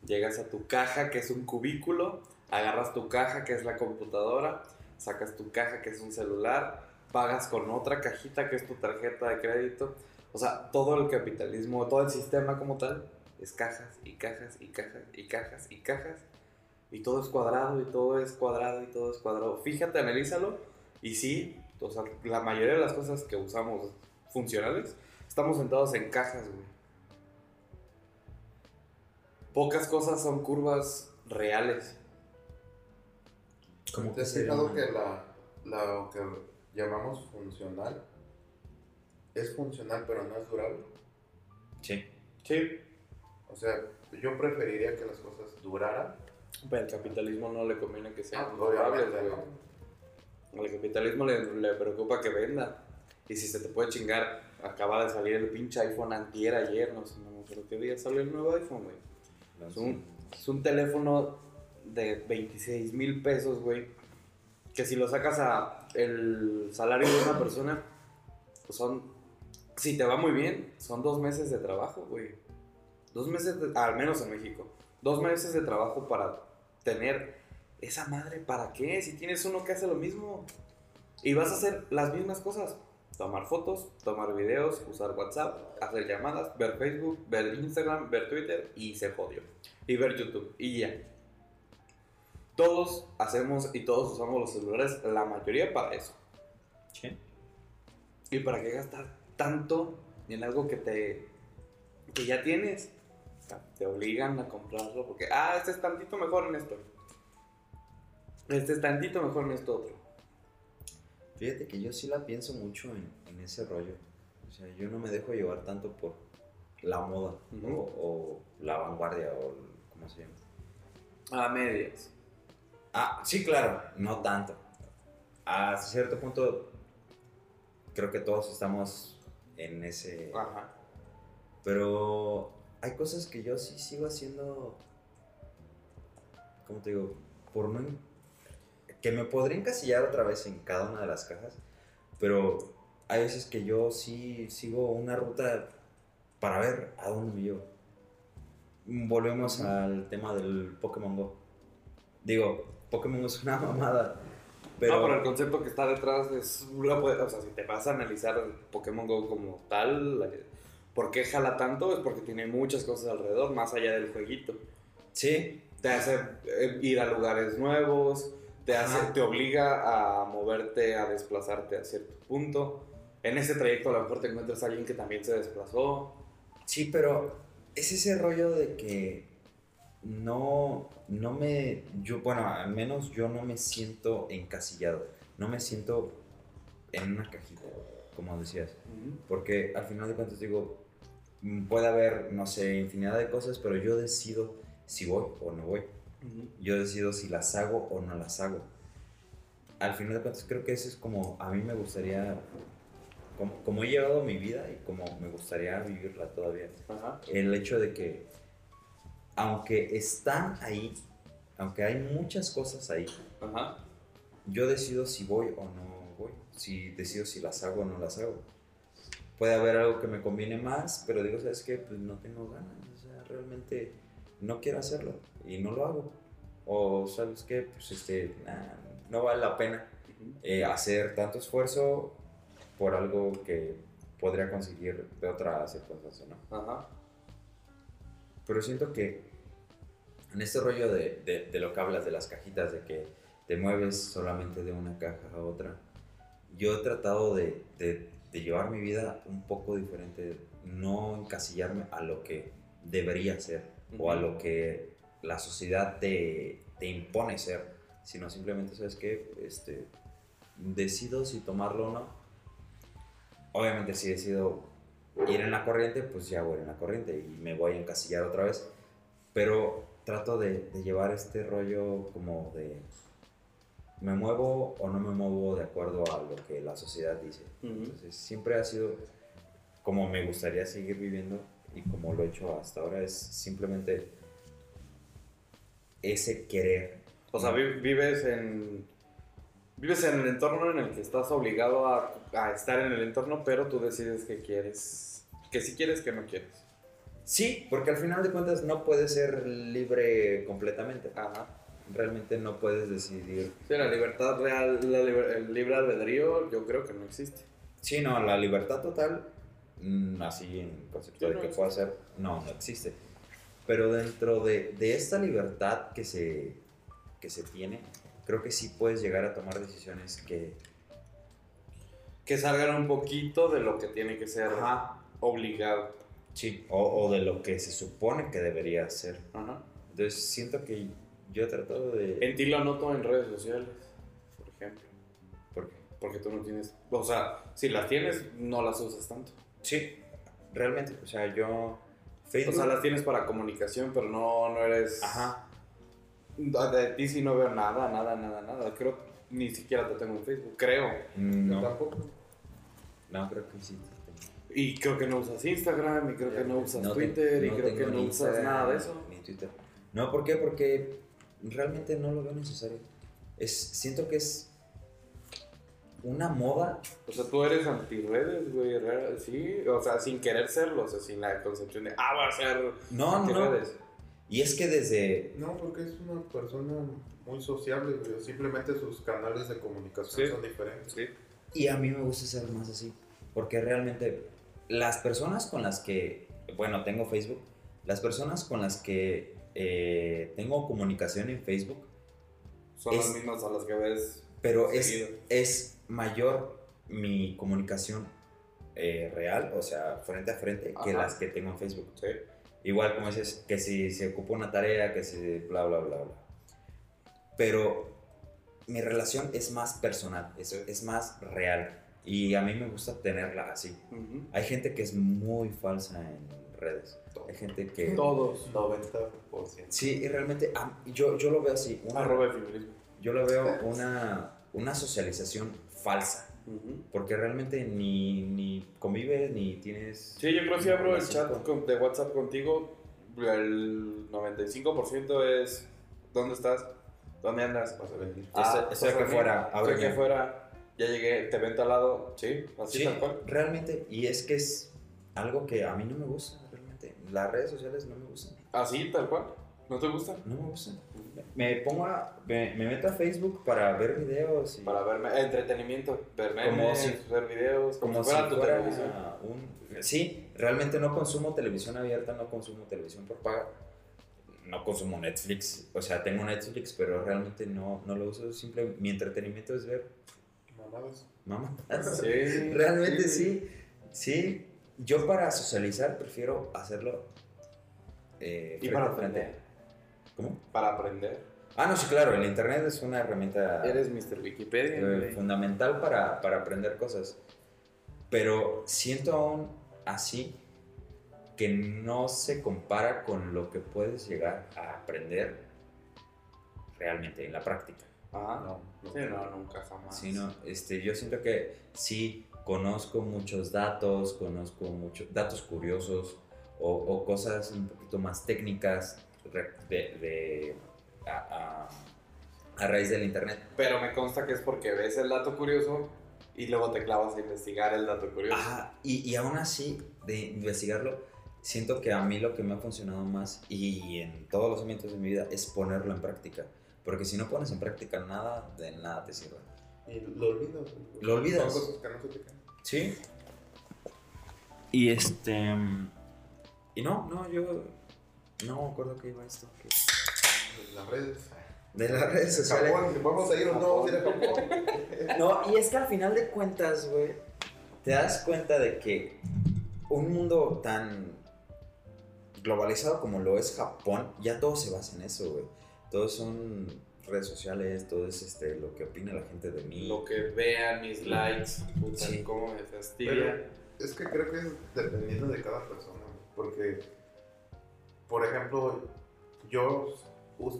Llegas a tu caja, que es un cubículo, agarras tu caja, que es la computadora, sacas tu caja, que es un celular, pagas con otra cajita, que es tu tarjeta de crédito. O sea, todo el capitalismo, todo el sistema como tal, es cajas y cajas y cajas y cajas y cajas. Y todo es cuadrado y todo es cuadrado y todo es cuadrado. Fíjate, analízalo. Y sí, o sea, la mayoría de las cosas que usamos funcionales, estamos sentados en cajas, güey. Pocas cosas son curvas reales. Como ¿Te has fijado que la, la lo que llamamos funcional es funcional pero no es durable? Sí. Sí. O sea, yo preferiría que las cosas duraran. Pero al capitalismo no le conviene que sean Ah, durables, obviamente, güey. ¿no? Al capitalismo le, le preocupa que venda. Y si se te puede chingar, acaba de salir el pinche iPhone antier ayer, no sé, no me acuerdo qué día salió el nuevo iPhone, güey. Es un, es un teléfono de 26 mil pesos, güey. Que si lo sacas a el salario de una persona, pues son, si te va muy bien, son dos meses de trabajo, güey. Dos meses, de- al menos en México. Dos meses de trabajo para tener esa madre, ¿para qué? Si tienes uno que hace lo mismo. Y vas a hacer las mismas cosas. Tomar fotos, tomar videos, usar WhatsApp, hacer llamadas, ver Facebook, ver Instagram, ver Twitter y se jodió. Y ver YouTube y ya. Todos hacemos y todos usamos los celulares, la mayoría para eso. Sí. ¿Y para qué gastar tanto en algo que te que ya tienes? Te obligan a comprarlo porque, ah, este es tantito mejor en esto. Este es tantito mejor en esto otro. Fíjate que yo sí la pienso mucho en, en ese rollo. O sea, yo no me dejo llevar tanto por la moda o, o la vanguardia o ¿cómo se llama? A medias. Ah, sí, claro, no tanto. A cierto punto creo que todos estamos en ese... Ajá. Pero hay cosas que yo sí sigo haciendo, ¿cómo te digo? Por no... Que me podría encasillar otra vez en cada una de las cajas, pero hay veces que yo sí sigo una ruta para ver a dónde me llevo. Volvemos al tema del Pokémon Go. Digo, Pokémon Go es una mamada, pero... no, pero el concepto que está detrás es. puede- o sea, si te vas a analizar el Pokémon Go como tal, ¿por qué jala tanto? Es porque tiene muchas cosas alrededor, más allá del jueguito. Sí, Te hace eh, ir a lugares nuevos, te, hace, te obliga a moverte, a desplazarte a cierto punto. En ese trayecto a lo mejor te encuentras a alguien que también se desplazó. Sí, pero es ese rollo de que no, no me, yo, bueno, al menos yo no me siento encasillado, no me siento en una cajita, como decías, porque al final de cuentas digo, puede haber, no sé, infinidad de cosas, pero yo decido si voy o no voy, yo decido si las hago o no las hago. Al final de cuentas creo que eso es como a mí me gustaría, como, como he llevado mi vida y como me gustaría vivirla todavía el hecho de que aunque están ahí, aunque hay muchas cosas ahí, yo decido si voy o no voy, si decido si las hago o no las hago. Puede haber algo que me conviene más, pero digo, ¿sabes qué? Pues no tengo ganas, o sea, realmente no quiero hacerlo y no lo hago. O, ¿sabes qué? Pues este, nah, no vale la pena eh, hacer tanto esfuerzo por algo que podría conseguir de otra circunstancia, ¿no? Ajá. Pero siento que en este rollo de, de- de lo que hablas de las cajitas, de que te mueves solamente de una caja a otra, yo he tratado de, de- de llevar mi vida un poco diferente, no encasillarme a lo que debería ser o a lo que la sociedad te, te impone ser, sino simplemente, ¿sabes qué? Este, decido si tomarlo o no. Obviamente si decido ir en la corriente, pues ya voy en la corriente y me voy a encasillar otra vez. Pero trato de, de llevar este rollo como de... ¿Me muevo o no me muevo de acuerdo a lo que la sociedad dice? Entonces siempre ha sido como me gustaría seguir viviendo y como lo he hecho hasta ahora es simplemente ese querer. O sea, vi- vives en. Vives en el entorno en el que estás obligado a, a estar en el entorno, pero tú decides que quieres. Que si quieres, que no quieres. Sí, porque al final de cuentas no puedes ser libre completamente. Ajá. Realmente no puedes decidir. Sí, la libertad real, la liber- el libre albedrío, yo creo que no existe. Sí, no, la libertad total, mm, así en concepto de no que existe. pueda ser, no, no existe. Pero dentro de, de esta libertad que se, que se tiene, creo que sí puedes llegar a tomar decisiones que... Que salgan un poquito de lo que tiene que ser Ajá, obligado. sí, o, o de lo que se supone que debería ser. Ajá. Entonces siento que yo he tratado de... En ti lo noto en redes sociales, por ejemplo. ¿Por qué? Porque tú no tienes. O sea, si las tienes, no las usas tanto. Sí, realmente, o sea, yo... O Facebook... sea, las tienes para comunicación, pero no, no eres. Ajá, De ti sí no veo nada, nada, nada, nada. Creo ni siquiera te tengo en Facebook. Creo. mm, Yo no, tampoco. no, creo que sí. Y creo que no usas Instagram, y creo que no usas No te- Twitter, y no creo que no usas Instagram, nada de eso. Ni Twitter. No, ¿por qué? Porque realmente no lo veo necesario. Es, siento que es una moda. O sea, tú eres antirredes, güey, sí. O sea, sin querer serlo, o sea, sin la concepción de, ah, voy a ser No, no, no. antirredes. Y es que desde... No, porque es una persona muy sociable, güey. Simplemente sus canales de comunicación Sí. son diferentes. Sí. Y a mí me gusta ser más así. Porque realmente las personas con las que... Bueno, tengo Facebook. Las personas con las que eh, tengo comunicación en Facebook Son Es- las mismas a las que ves. pero es, es mayor mi comunicación eh, real, o sea, frente a frente, que Ajá. las que tengo en Facebook. Sí. Igual como dices, que si se ocupa una tarea, que si bla, bla, bla, bla. Pero mi relación es más personal, es, es más real. Y a mí me gusta tenerla así. Ujú. Hay gente que es muy falsa en redes. Hay gente que... Todos. 90%. Sí, y realmente yo, yo lo veo así. una- Arroba el feminismo. yo lo veo una, una socialización falsa. Porque realmente ni, ni convives ni tienes. Sí, yo creo que si abro el chat de WhatsApp contigo, el 95% es ¿dónde estás? ¿Dónde andas? Vas a venir. Estoy- estoy aquí Estoy afuera, ya llegué, te vento al lado, sí, así Sí, tal cual. realmente. Y es que es algo que a mí no me gusta, realmente. Las redes sociales no me gustan. Así tal cual, ¿no te gusta? No me gustan. Me pongo a. Me, me meto a Facebook para ver videos y. Para verme, entretenimiento, ver Como memes, si- ver videos, como, como si fuera tu televisión. un... Sí, realmente no consumo televisión abierta, no consumo televisión por paga. No consumo Netflix. O sea, tengo Netflix, pero realmente no, no lo uso. Simple, mi entretenimiento es ver Mamadas. mamá. Sí, Realmente sí. Sí. Yo para socializar prefiero hacerlo. eh, Y frente para aprender. ¿Cómo? Para aprender. Ah, no, sí, claro. El internet es una herramienta Eres Mr. Wikipedia. eh, fundamental para, para aprender cosas. Pero siento aún así que no se compara con lo que puedes llegar a aprender realmente en la práctica. Ajá. No, no. Sí, no, nunca jamás. Sino, este, yo siento que sí conozco muchos datos, conozco muchos datos curiosos o, o cosas un poquito más técnicas de, de- a, a- a raíz del internet. Pero me consta que es porque ves el dato curioso y luego te clavas a investigar el dato curioso. Ajá, y, y aún así, de investigarlo, siento que a mí lo que me ha funcionado más y en todos los ámbitos de mi vida es ponerlo en práctica. Porque si no pones en práctica nada, de nada te sirve. Y lo olvidas. Lo olvidas. Son cosas que no se te caen. Sí. Y este. Y no, no, yo. No me acuerdo que iba esto. que- En Las redes. De las redes sociales. Japón, ¿vamos a ir o no vamos a ir a Japón? No, y es que al final de cuentas, güey, te das cuenta de que un mundo tan globalizado como lo es Japón, ya todo se basa en eso, güey. Todos son redes sociales, todo es este, lo que opina la gente de mí. Lo que vean, mis likes, puta, Sí. cómo me Pero fastidia. es que creo que es dependiendo de cada persona, porque, por ejemplo, yo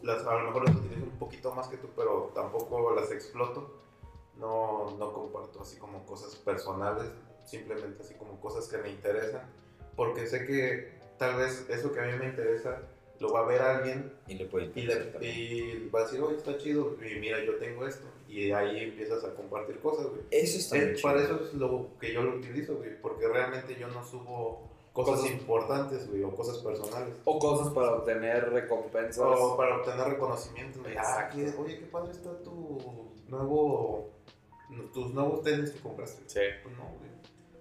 las, a lo mejor las utilizo un poquito más que tú, pero tampoco las exploto. No, no comparto así como cosas personales, simplemente así como cosas que me interesan, porque sé que tal vez eso que a mí me interesa lo va a ver alguien Y le pueden y, le- y va a decir, oye, está chido, y mira, yo tengo esto, y ahí empiezas a compartir cosas, güey. Eso está muy Eh, chido. para eso es lo que yo lo utilizo, güey, porque realmente yo no subo cosas Cosas- importantes, güey, o cosas personales. O cosas para obtener recompensas. O para obtener reconocimiento, güey. Ah, que- oye, qué padre está tu nuevo, tus nuevos tenis que compraste. Sí. Pues no, güey.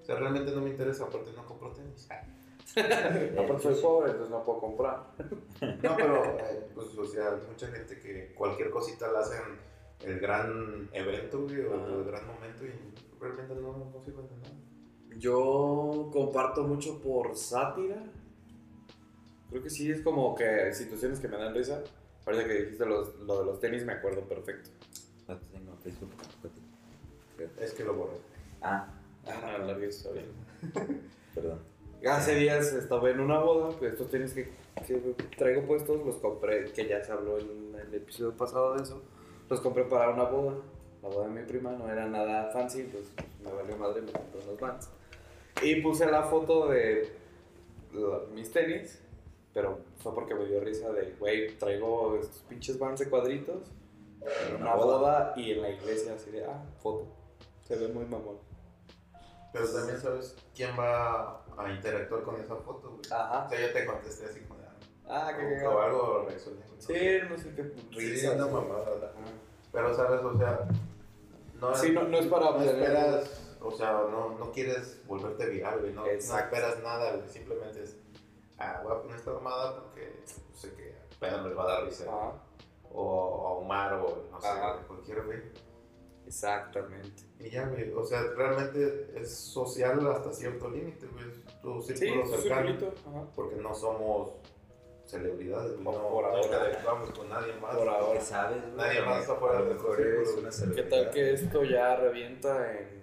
O sea, realmente no me interesa, aparte no compro tenis. Aparte soy pobre, entonces no puedo comprar. No, pero, eh, pues, o sea, hay mucha gente que cualquier cosita la hacen el gran evento, güey, o el gran momento y realmente no, no sirven de nada. Yo comparto mucho por sátira. Creo que sí, es como que situaciones que me dan risa. Ahorita que dijiste los- lo de los tenis, me acuerdo perfecto. No te tengo en Facebook. Es que lo borré. Ah, Ah, larga historia. perdón. Hace días estaba en una boda, pues estos tenis que, que traigo puestos los compré, que ya se habló en el episodio pasado de eso, los compré para una boda. La boda de mi prima no era nada fancy, pues me valió madre, me compré unos vans. Y puse la foto de mis tenis, pero fue porque me dio risa de, güey, traigo estos pinches vans de cuadritos en una boda y en la iglesia, así de, ah, foto. Se ve muy mamón. Pero también sabes quién va a interactuar con esa foto, güey. Ajá. O sea, yo te contesté así como de, Ah, qué ah, cagado. o algo güey. Sí, no sé qué Sí, risas. una mamada. Pero, ¿sabes? O sea, no, Sí, no, no es para no esperas, o sea, no, no quieres volverte viral, güey. No, no esperas nada, güey. Simplemente es, ah, voy a poner esta mamada porque sé que apenas me va a dar risa. O a Omar, o no sé, cualquier güey. exactamente. Y ya, güey. O sea, realmente es social hasta cierto límite, güey. Tu Sí, círculo su cercano. Ajá. Porque no somos celebridades, No, por no ahora. con nadie más. Por ahora. ¿Qué sabes, güey? Nadie más afuera A lo de mejor tu círculo, ¿Qué tal que esto ya revienta en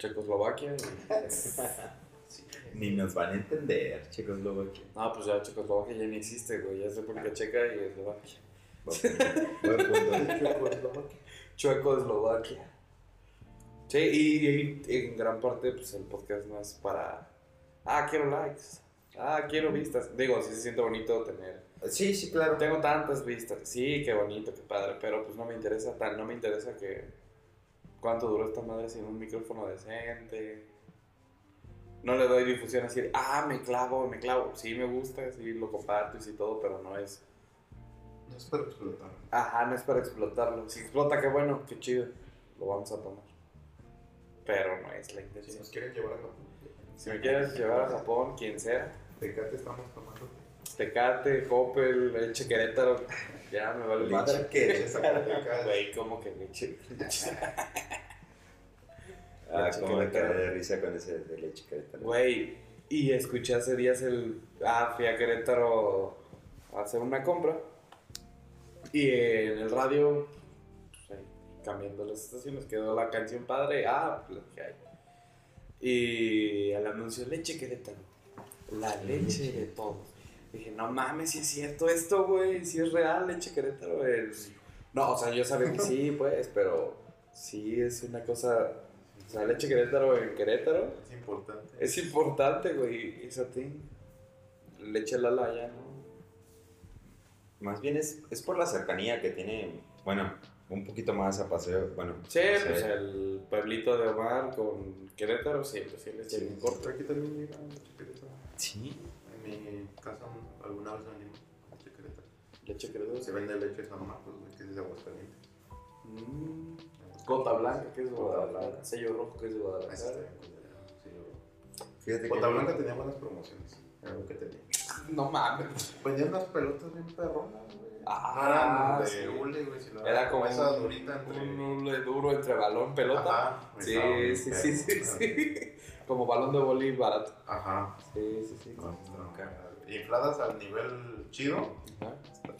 Checoslovaquia? Ni nos van a entender, que... No, pues ya Checoslovaquia ya ni existe, güey. Ya es República Checa y Eslovaquia. Checoslovaquia. Sí, y, y en gran parte, pues el podcast no es para. Ah, quiero likes. Ah, quiero vistas. Digo, sí se siente bonito tener. Sí, sí, claro. Tengo tantas vistas. Sí, qué bonito, qué padre. Pero pues no me interesa tan. No me interesa que. ¿Cuánto duró esta madre sin un micrófono decente? No le doy difusión así. de, Ah, me clavo, me clavo. Sí, me gusta, sí, lo comparto y sí todo, pero no es. No es para explotar. Ajá, no es para explotarlo. Si explota, qué bueno, qué chido. Lo vamos a tomar. Pero no es la Si intención. nos quieren llevar a Japón, Si me quieres llevar a Japón, quien sea, Tecate estamos tomando. Tecate, Coppel, leche Querétaro, ya me vale madre. Leche que... Güey, ¿cómo que leche? Ah, como me cae de risa con ese de leche Querétaro. Güey, y escuché hace días el. Ah, fui a Querétaro a hacer una compra. Y en el radio, pues ahí, cambiando las estaciones, quedó la canción padre. Ah, pues ahí. Y el anuncio, leche Querétaro. La leche de todos. Dije, no mames, si es cierto esto, güey, si es real, leche Querétaro. es- No, o sea, yo sabía que sí, pues, pero sí es una cosa. O sea, leche Querétaro en Querétaro. Es importante. Es importante, güey, esa thing. Leche Lala ya, ¿no? Más bien es, es por la cercanía que tiene, bueno, un poquito más a paseo, bueno. Sí, no sé. pues el pueblito de Omar con Querétaro, sí, pues sí, leche corta. Aquí también llega leche Querétaro. Sí. En mi casa alguna vez vendimos leche Querétaro. Leche Querétaro. Se vende leche San Marcos, güey, que es de Aguascalientes. Mm. Gota Blanca, que es de Guadalajara. Sello Rojo, que es de Ahí está Guadalajara. bien, yo- Fíjate que... Bota Blanca tenía buenas promociones. Era lo que tenía. No mames. Vendían unas pelotas bien perronas, güey. Ah, No eran de sí. hule, güey. Era como esa un- durita entre. Un hule duro entre balón, pelota. Ajá, Sí, sí, sí, sí, sí. Como balón de boli barato. Ajá. Sí, sí, sí. No, caras. Infladas al nivel chido.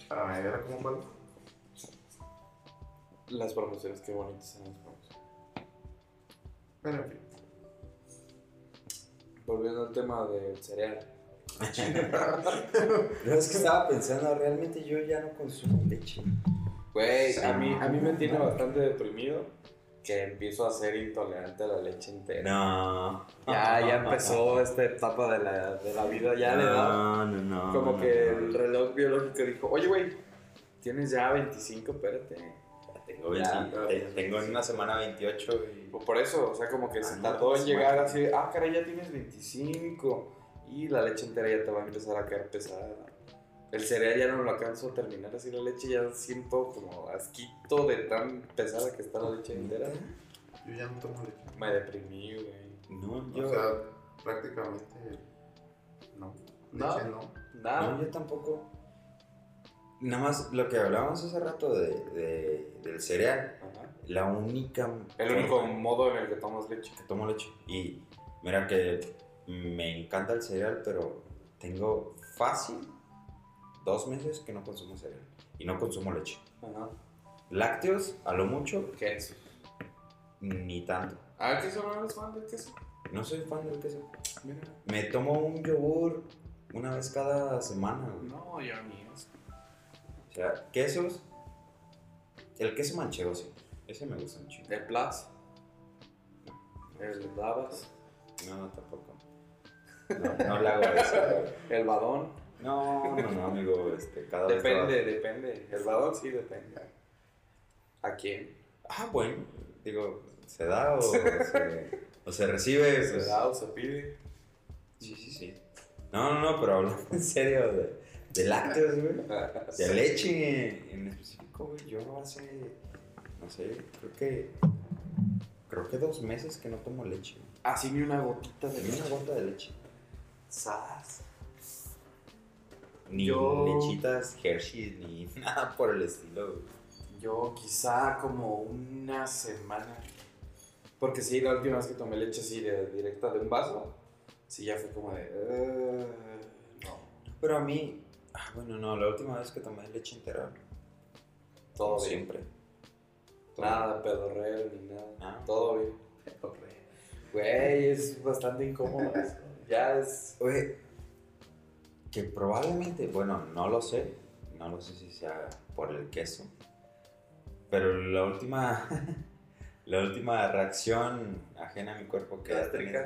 Ajá. Era como un balón. Las promociones, qué bonitas son las promociones. Pero en fin. Volviendo al tema del cereal. Pero es que estaba pensando, realmente yo ya no consumo leche. Güey, a mí, a mí me tiene bastante deprimido que empiezo a ser intolerante a la leche entera. No. Ya, ya empezó esta etapa de la, de la vida, ya le da. No, no, no. Como no, que no. el reloj biológico dijo, oye, güey, tienes ya 25, espérate. Tengo, Ya, 20 te- tengo en una semana 28 y... O Por eso, o sea, como que Ah, se tardó en pues, llegar bueno. así, ah, caray, ya tienes 25. Y la leche entera ya te va a empezar a quedar pesada. El cereal ya no lo alcanzo a terminar así la leche, ya siento como asquito de tan pesada que está la leche entera. Yo ya no tomo leche. Me deprimí, güey. No, yo... O sea, prácticamente no. No. Leche no. Nada. No, yo tampoco. Nada más lo que hablábamos hace rato de, de- del cereal. Ajá. La única... El único modo en el que tomas leche. que tomo leche. Y mira que me encanta el cereal, pero tengo fácil dos meses que no consumo cereal. Y no consumo leche. Ajá. Lácteos, a lo mucho, Queso. ni tanto. Ah, ¿el queso no eres fan del queso? No soy fan del queso. Mira. Me tomo un yogur una vez cada semana. güey. No, yo ni eso. O sea, quesos. El queso manchego, sí. Ese me gusta mucho. El Plus. El Babas. No, tampoco. No, no le hago eso. El Badón. No, no, no, amigo. Este, cada vez Depende, depende. El Badón sí depende. ¿A quién? Ah, bueno. Digo, ¿se da o se, o se recibe? ¿Se Pues, da o se pide? Sí, sí, sí. No, no, no, pero hablando en serio de, de lácteos, güey. De leche en específico, güey. Yo hace, no sé, creo que, creo que dos meses que no tomo leche. Así ni una gotita de Ni una leche. gota de leche. Sas. Ni Yo- lechitas Hershey, ni nada por el estilo, güey. Yo quizá como una semana. Porque sí, la última vez que tomé leche así de, directa de un vaso, sí ya fue como de... "Eh, no, Pero a mí, ah, bueno, no, la última vez que tomé leche entera, todo bien. siempre. Todo Nada pedorreo ni nada. Ah. Todo bien. Güey, es bastante incómodo. Ya es... Oye, que probablemente, bueno, no lo sé, no lo sé si sea por el queso, pero la última, la última reacción ajena a mi cuerpo que ha tenido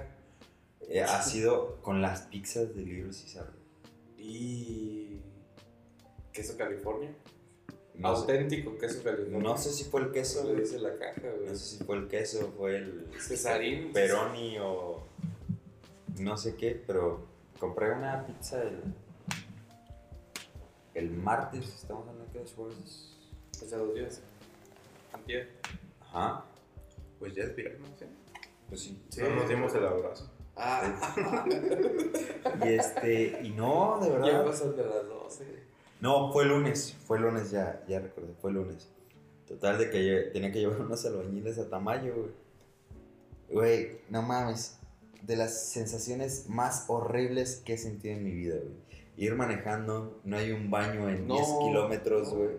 eh, ha sido con las pizzas de Little Caesar. Y... Queso California. No sé, Auténtico queso California. no sé si fue el queso, Eso le dice la caja, güey. no sé si fue el queso, fue el Cesarín. Peroni o no sé qué, pero compré una pizza el, el martes, estamos hablando que es jueves. Hace dos días. Antier. Ajá, Pues ya es viernes, ¿sí? pues sí. No nos dimos el abrazo. Ah, Y este, y no, de ya verdad. pasan de las 12. No, fue lunes, fue lunes ya, ya recordé, fue lunes. Total de que tenía que llevar unos albañiles a Tamayo, güey. Güey, no mames, de las sensaciones más horribles que he sentido en mi vida, güey. Ir manejando, no hay un baño en No, 10 kilómetros, no. güey.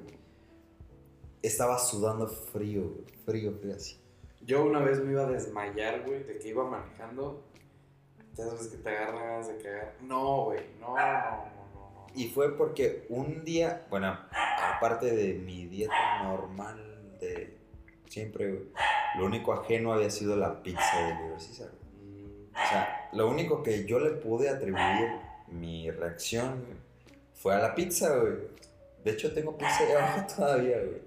Estaba sudando frío, güey, frío, frío así. Yo una vez me iba a desmayar, güey, de que iba manejando. Ya sabes que te agarran ganas de cagar. No, güey, no, no, no, no, no. Y fue porque un día, bueno, aparte de mi dieta normal de siempre, güey, lo único ajeno había sido la pizza de Little Caesar. güey. O sea, lo único que yo le pude atribuir mi reacción fue a la pizza, güey. De hecho, tengo pizza ahí abajo todavía, güey.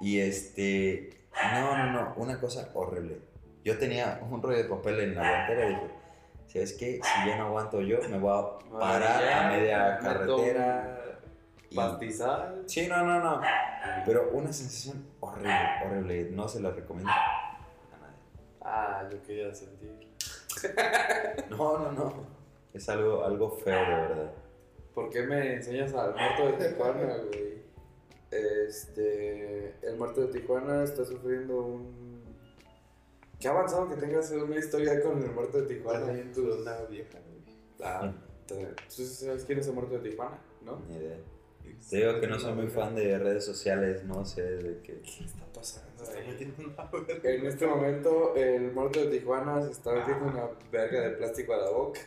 Y este, no, no, no, una cosa horrible. Yo tenía un rollo de papel en la guantera y dije, ¿sabes qué? Si ya no aguanto yo, me voy a parar a media carretera. y- Pastizal. Sí, no, no, no. Pero una sensación horrible, horrible. No se la recomiendo a nadie. Ah, yo quería sentir. No, no, no. Es algo, algo feo, de verdad. ¿Por qué me enseñas al muerto de Tijuana, güey? Este. El muerto de Tijuana está sufriendo un. Qué avanzado que tengas una historia con el muerto de Tijuana. en tu una vieja, güey. Ah, ¿Tú sabes quién es el muerto de Tijuana? ¿No? Ni idea. Te digo que no soy muy fan de redes sociales, no sé de qué. ¿Qué está pasando Se está ahí? metiendo una verga. En este momento, el muerto de Tijuana se está metiendo una verga de plástico a la boca.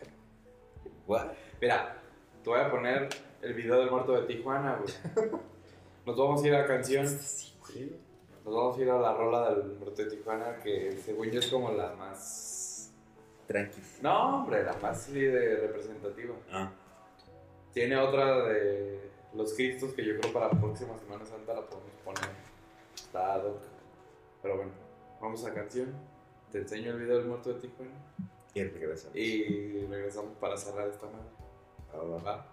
What? Mira, te voy a poner el video del muerto de Tijuana, güey. Nos vamos a ir a la canción. Sí. Nos vamos a ir a la rola del muerto de Tijuana, que según yo es como la más. Tranqui. No, hombre, la más sí, de representativa. Ah, Tiene otra de los Cristos que yo creo para la próxima Semana Santa la podemos poner. Está ad hoc. Pero bueno, vamos a la canción. Te enseño el video del muerto de Tijuana. y regresamos. Y regresamos para cerrar esta madre. Ah, va. ¿Va?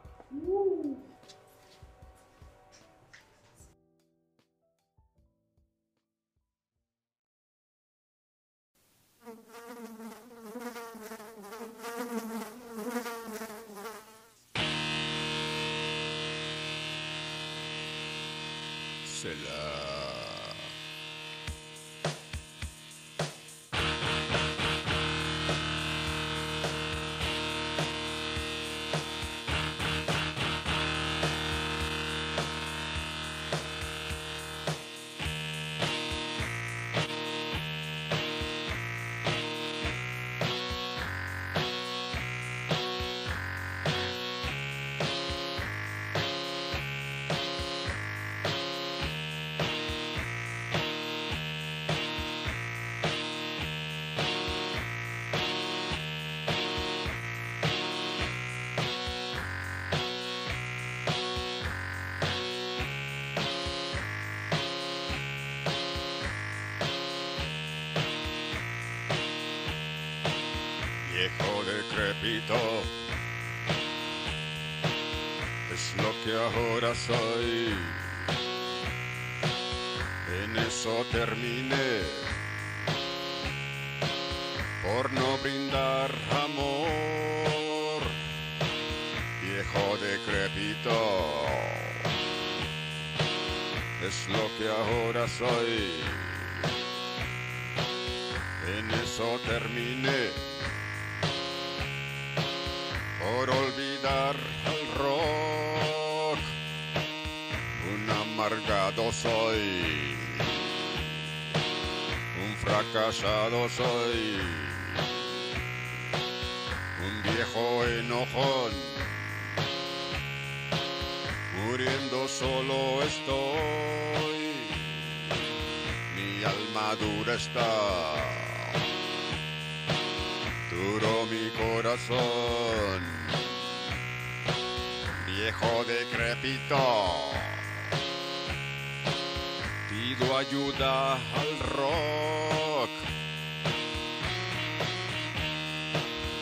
Ahora soy. En eso terminé. Por no brindar amor. Viejo decrépito. Es lo que ahora soy. En eso terminé por olvidar amargado soy, un fracasado soy, un viejo enojón. Muriendo solo estoy, mi alma dura está. Duro mi corazón, viejo decrépito. Pido ayuda al rock,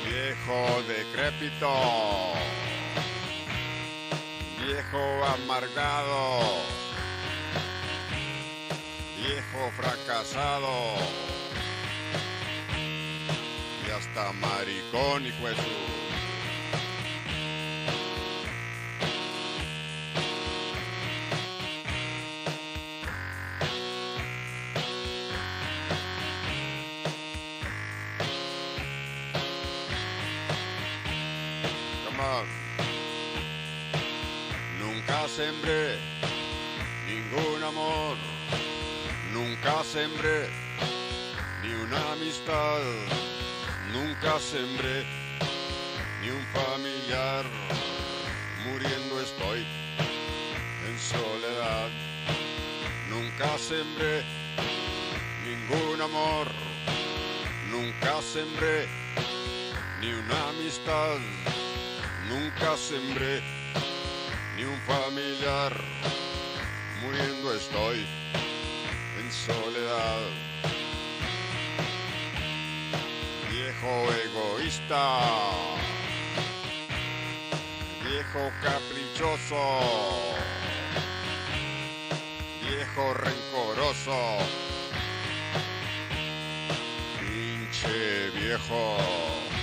viejo decrépito, viejo amargado, viejo fracasado y hasta maricón y juez. Ni una amistad. Nunca sembré ni un familiar, muriendo estoy en soledad. Nunca sembré ningún amor, nunca sembré ni una amistad, nunca sembré ni un familiar, muriendo estoy en soledad. Viejo egoísta, viejo caprichoso, viejo rencoroso, pinche viejo.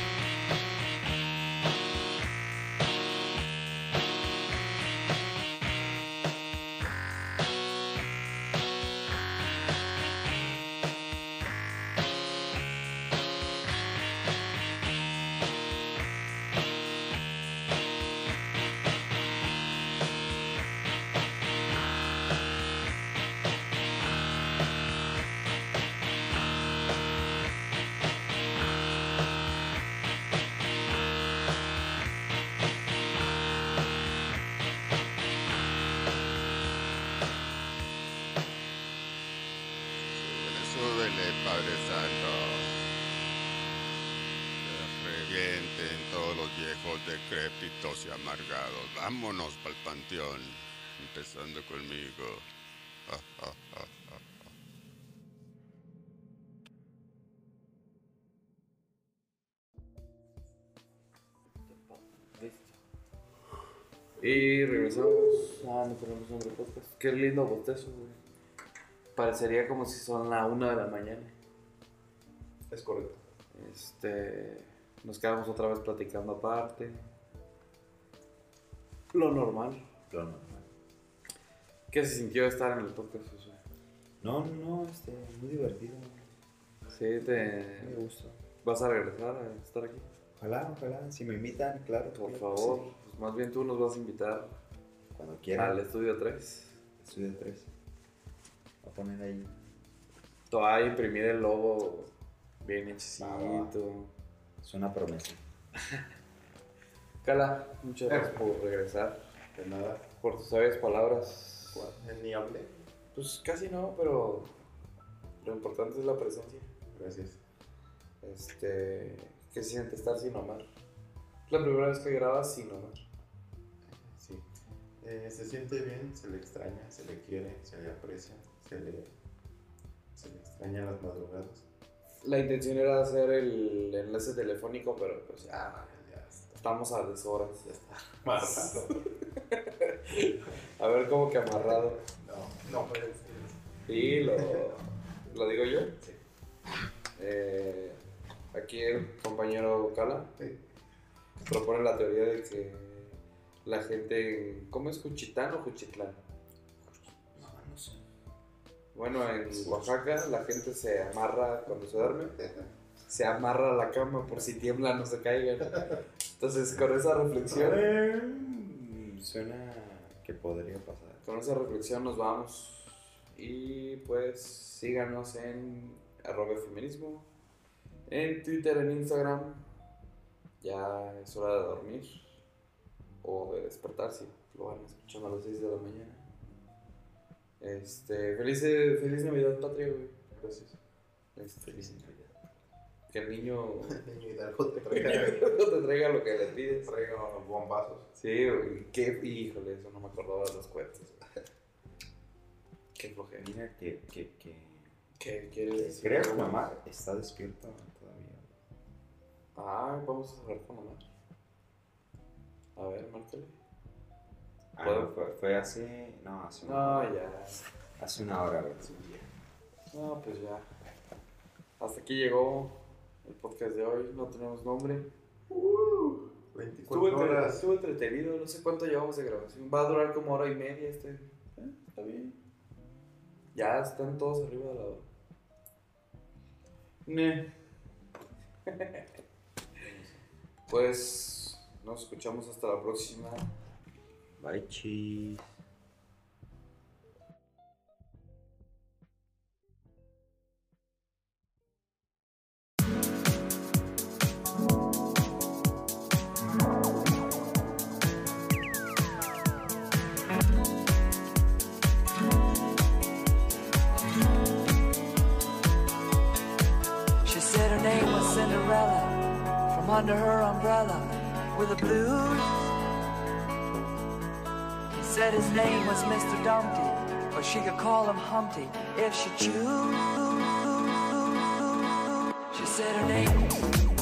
Empezando conmigo. Ja, ja, ja, ja. Y regresamos. Ah, no tenemos nombre de podcast. Qué lindo bostezo, güey. Parecería como si son la una de la mañana. Es correcto. Este. Nos quedamos otra vez platicando aparte. Lo normal. ¿Qué se sintió estar en el podcast, Josué? No, no, no, este, muy divertido. Sí, te. Me gusta. ¿Vas a regresar a estar aquí? Ojalá, ojalá, si me invitan, claro. Por claro, favor. sí. Pues más bien tú nos vas a invitar Cuando quieran. al estudio 3. Estudio 3. Voy a poner ahí. Te va a imprimir el logo bien hechecito. Va, Es una promesa. Cala, muchas gracias por regresar. De nada. Por tus sabias palabras. Ni hablé. Pues casi no, pero lo importante es la presencia. Gracias. Este, ¿qué se siente estar sin Omar? Es la primera vez que grabas sin Omar. Sí. Eh, se siente bien, se le extraña, se le quiere, se le aprecia, se le, se le extraña las madrugadas. La intención era hacer el enlace telefónico, pero pues ya está. Estamos a deshoras. Ya está. Amarrado. A ver cómo que amarrado. No, no puede ser. Y lo, lo digo yo. Sí. Eh, aquí el compañero Cala Sí. propone la teoría de que la gente. en- ¿Cómo es Juchitán o Juchitlán? No, no sé. Bueno, en Oaxaca la gente se amarra cuando se duerme. Se amarra a la cama por si tiembla no se caigan. Entonces, con esa reflexión, Suena que podría pasar. con esa reflexión nos vamos. Y pues síganos en arroba feminismo, en Twitter, en Instagram. Ya es hora de dormir o de despertar si lo van escuchando a las 6 de la mañana. Este, feliz, feliz Navidad, Patria, güey. Gracias. Este, que el niño Niño Hidalgo te traiga, te traiga lo que le pides. traiga bombazos. Sí, güey, qué, híjole, eso no me acordaba de los cuentos. Qué flojera. Mira que, que, que, ¿Qué quieres que decir? creo que mamá está despierto todavía. Ah, vamos a hablar con mamá. A ver, márcale. Ah, fue, fue hace. No, hace una, No, ya. hace una hora, güey. No, pues ya. Hasta aquí llegó el podcast de hoy. No tenemos nombre. 24 Estuvo, entre- horas. estuvo entretenido. No sé cuánto llevamos de grabación. Va a durar como hora y media este. Eh, está bien. Ya están todos arriba de la hora. Ne. Pues nos escuchamos hasta la próxima. Bye, chis. From under her umbrella with the blues. He said his name was Mr. Dumpty, but she could call him Humpty if she choose. She said her name.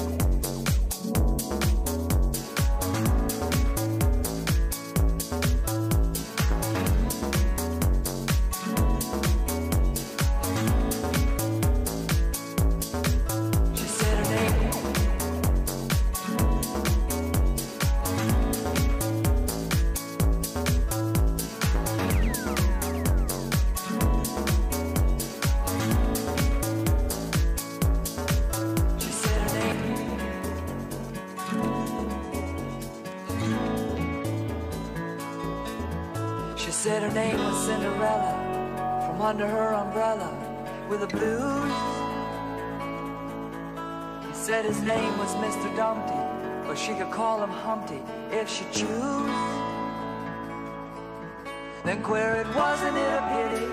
Then queer it wasn't it a pity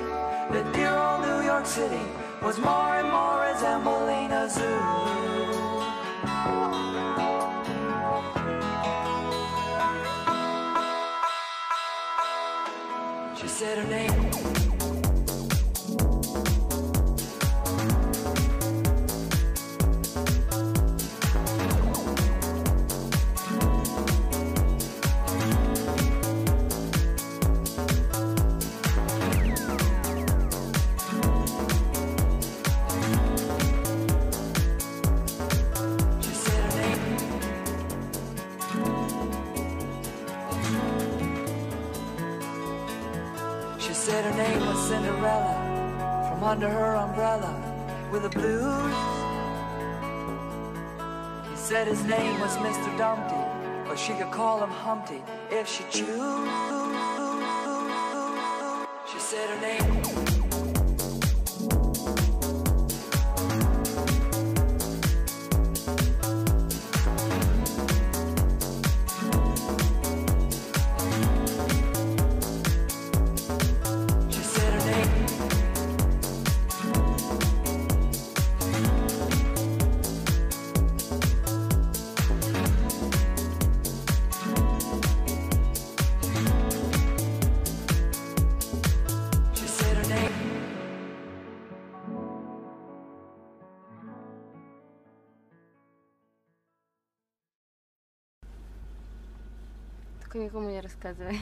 that dear old New York City was more and more resembling a zoo. She said her name. She could call him Humpty if she choose. никому не рассказывай.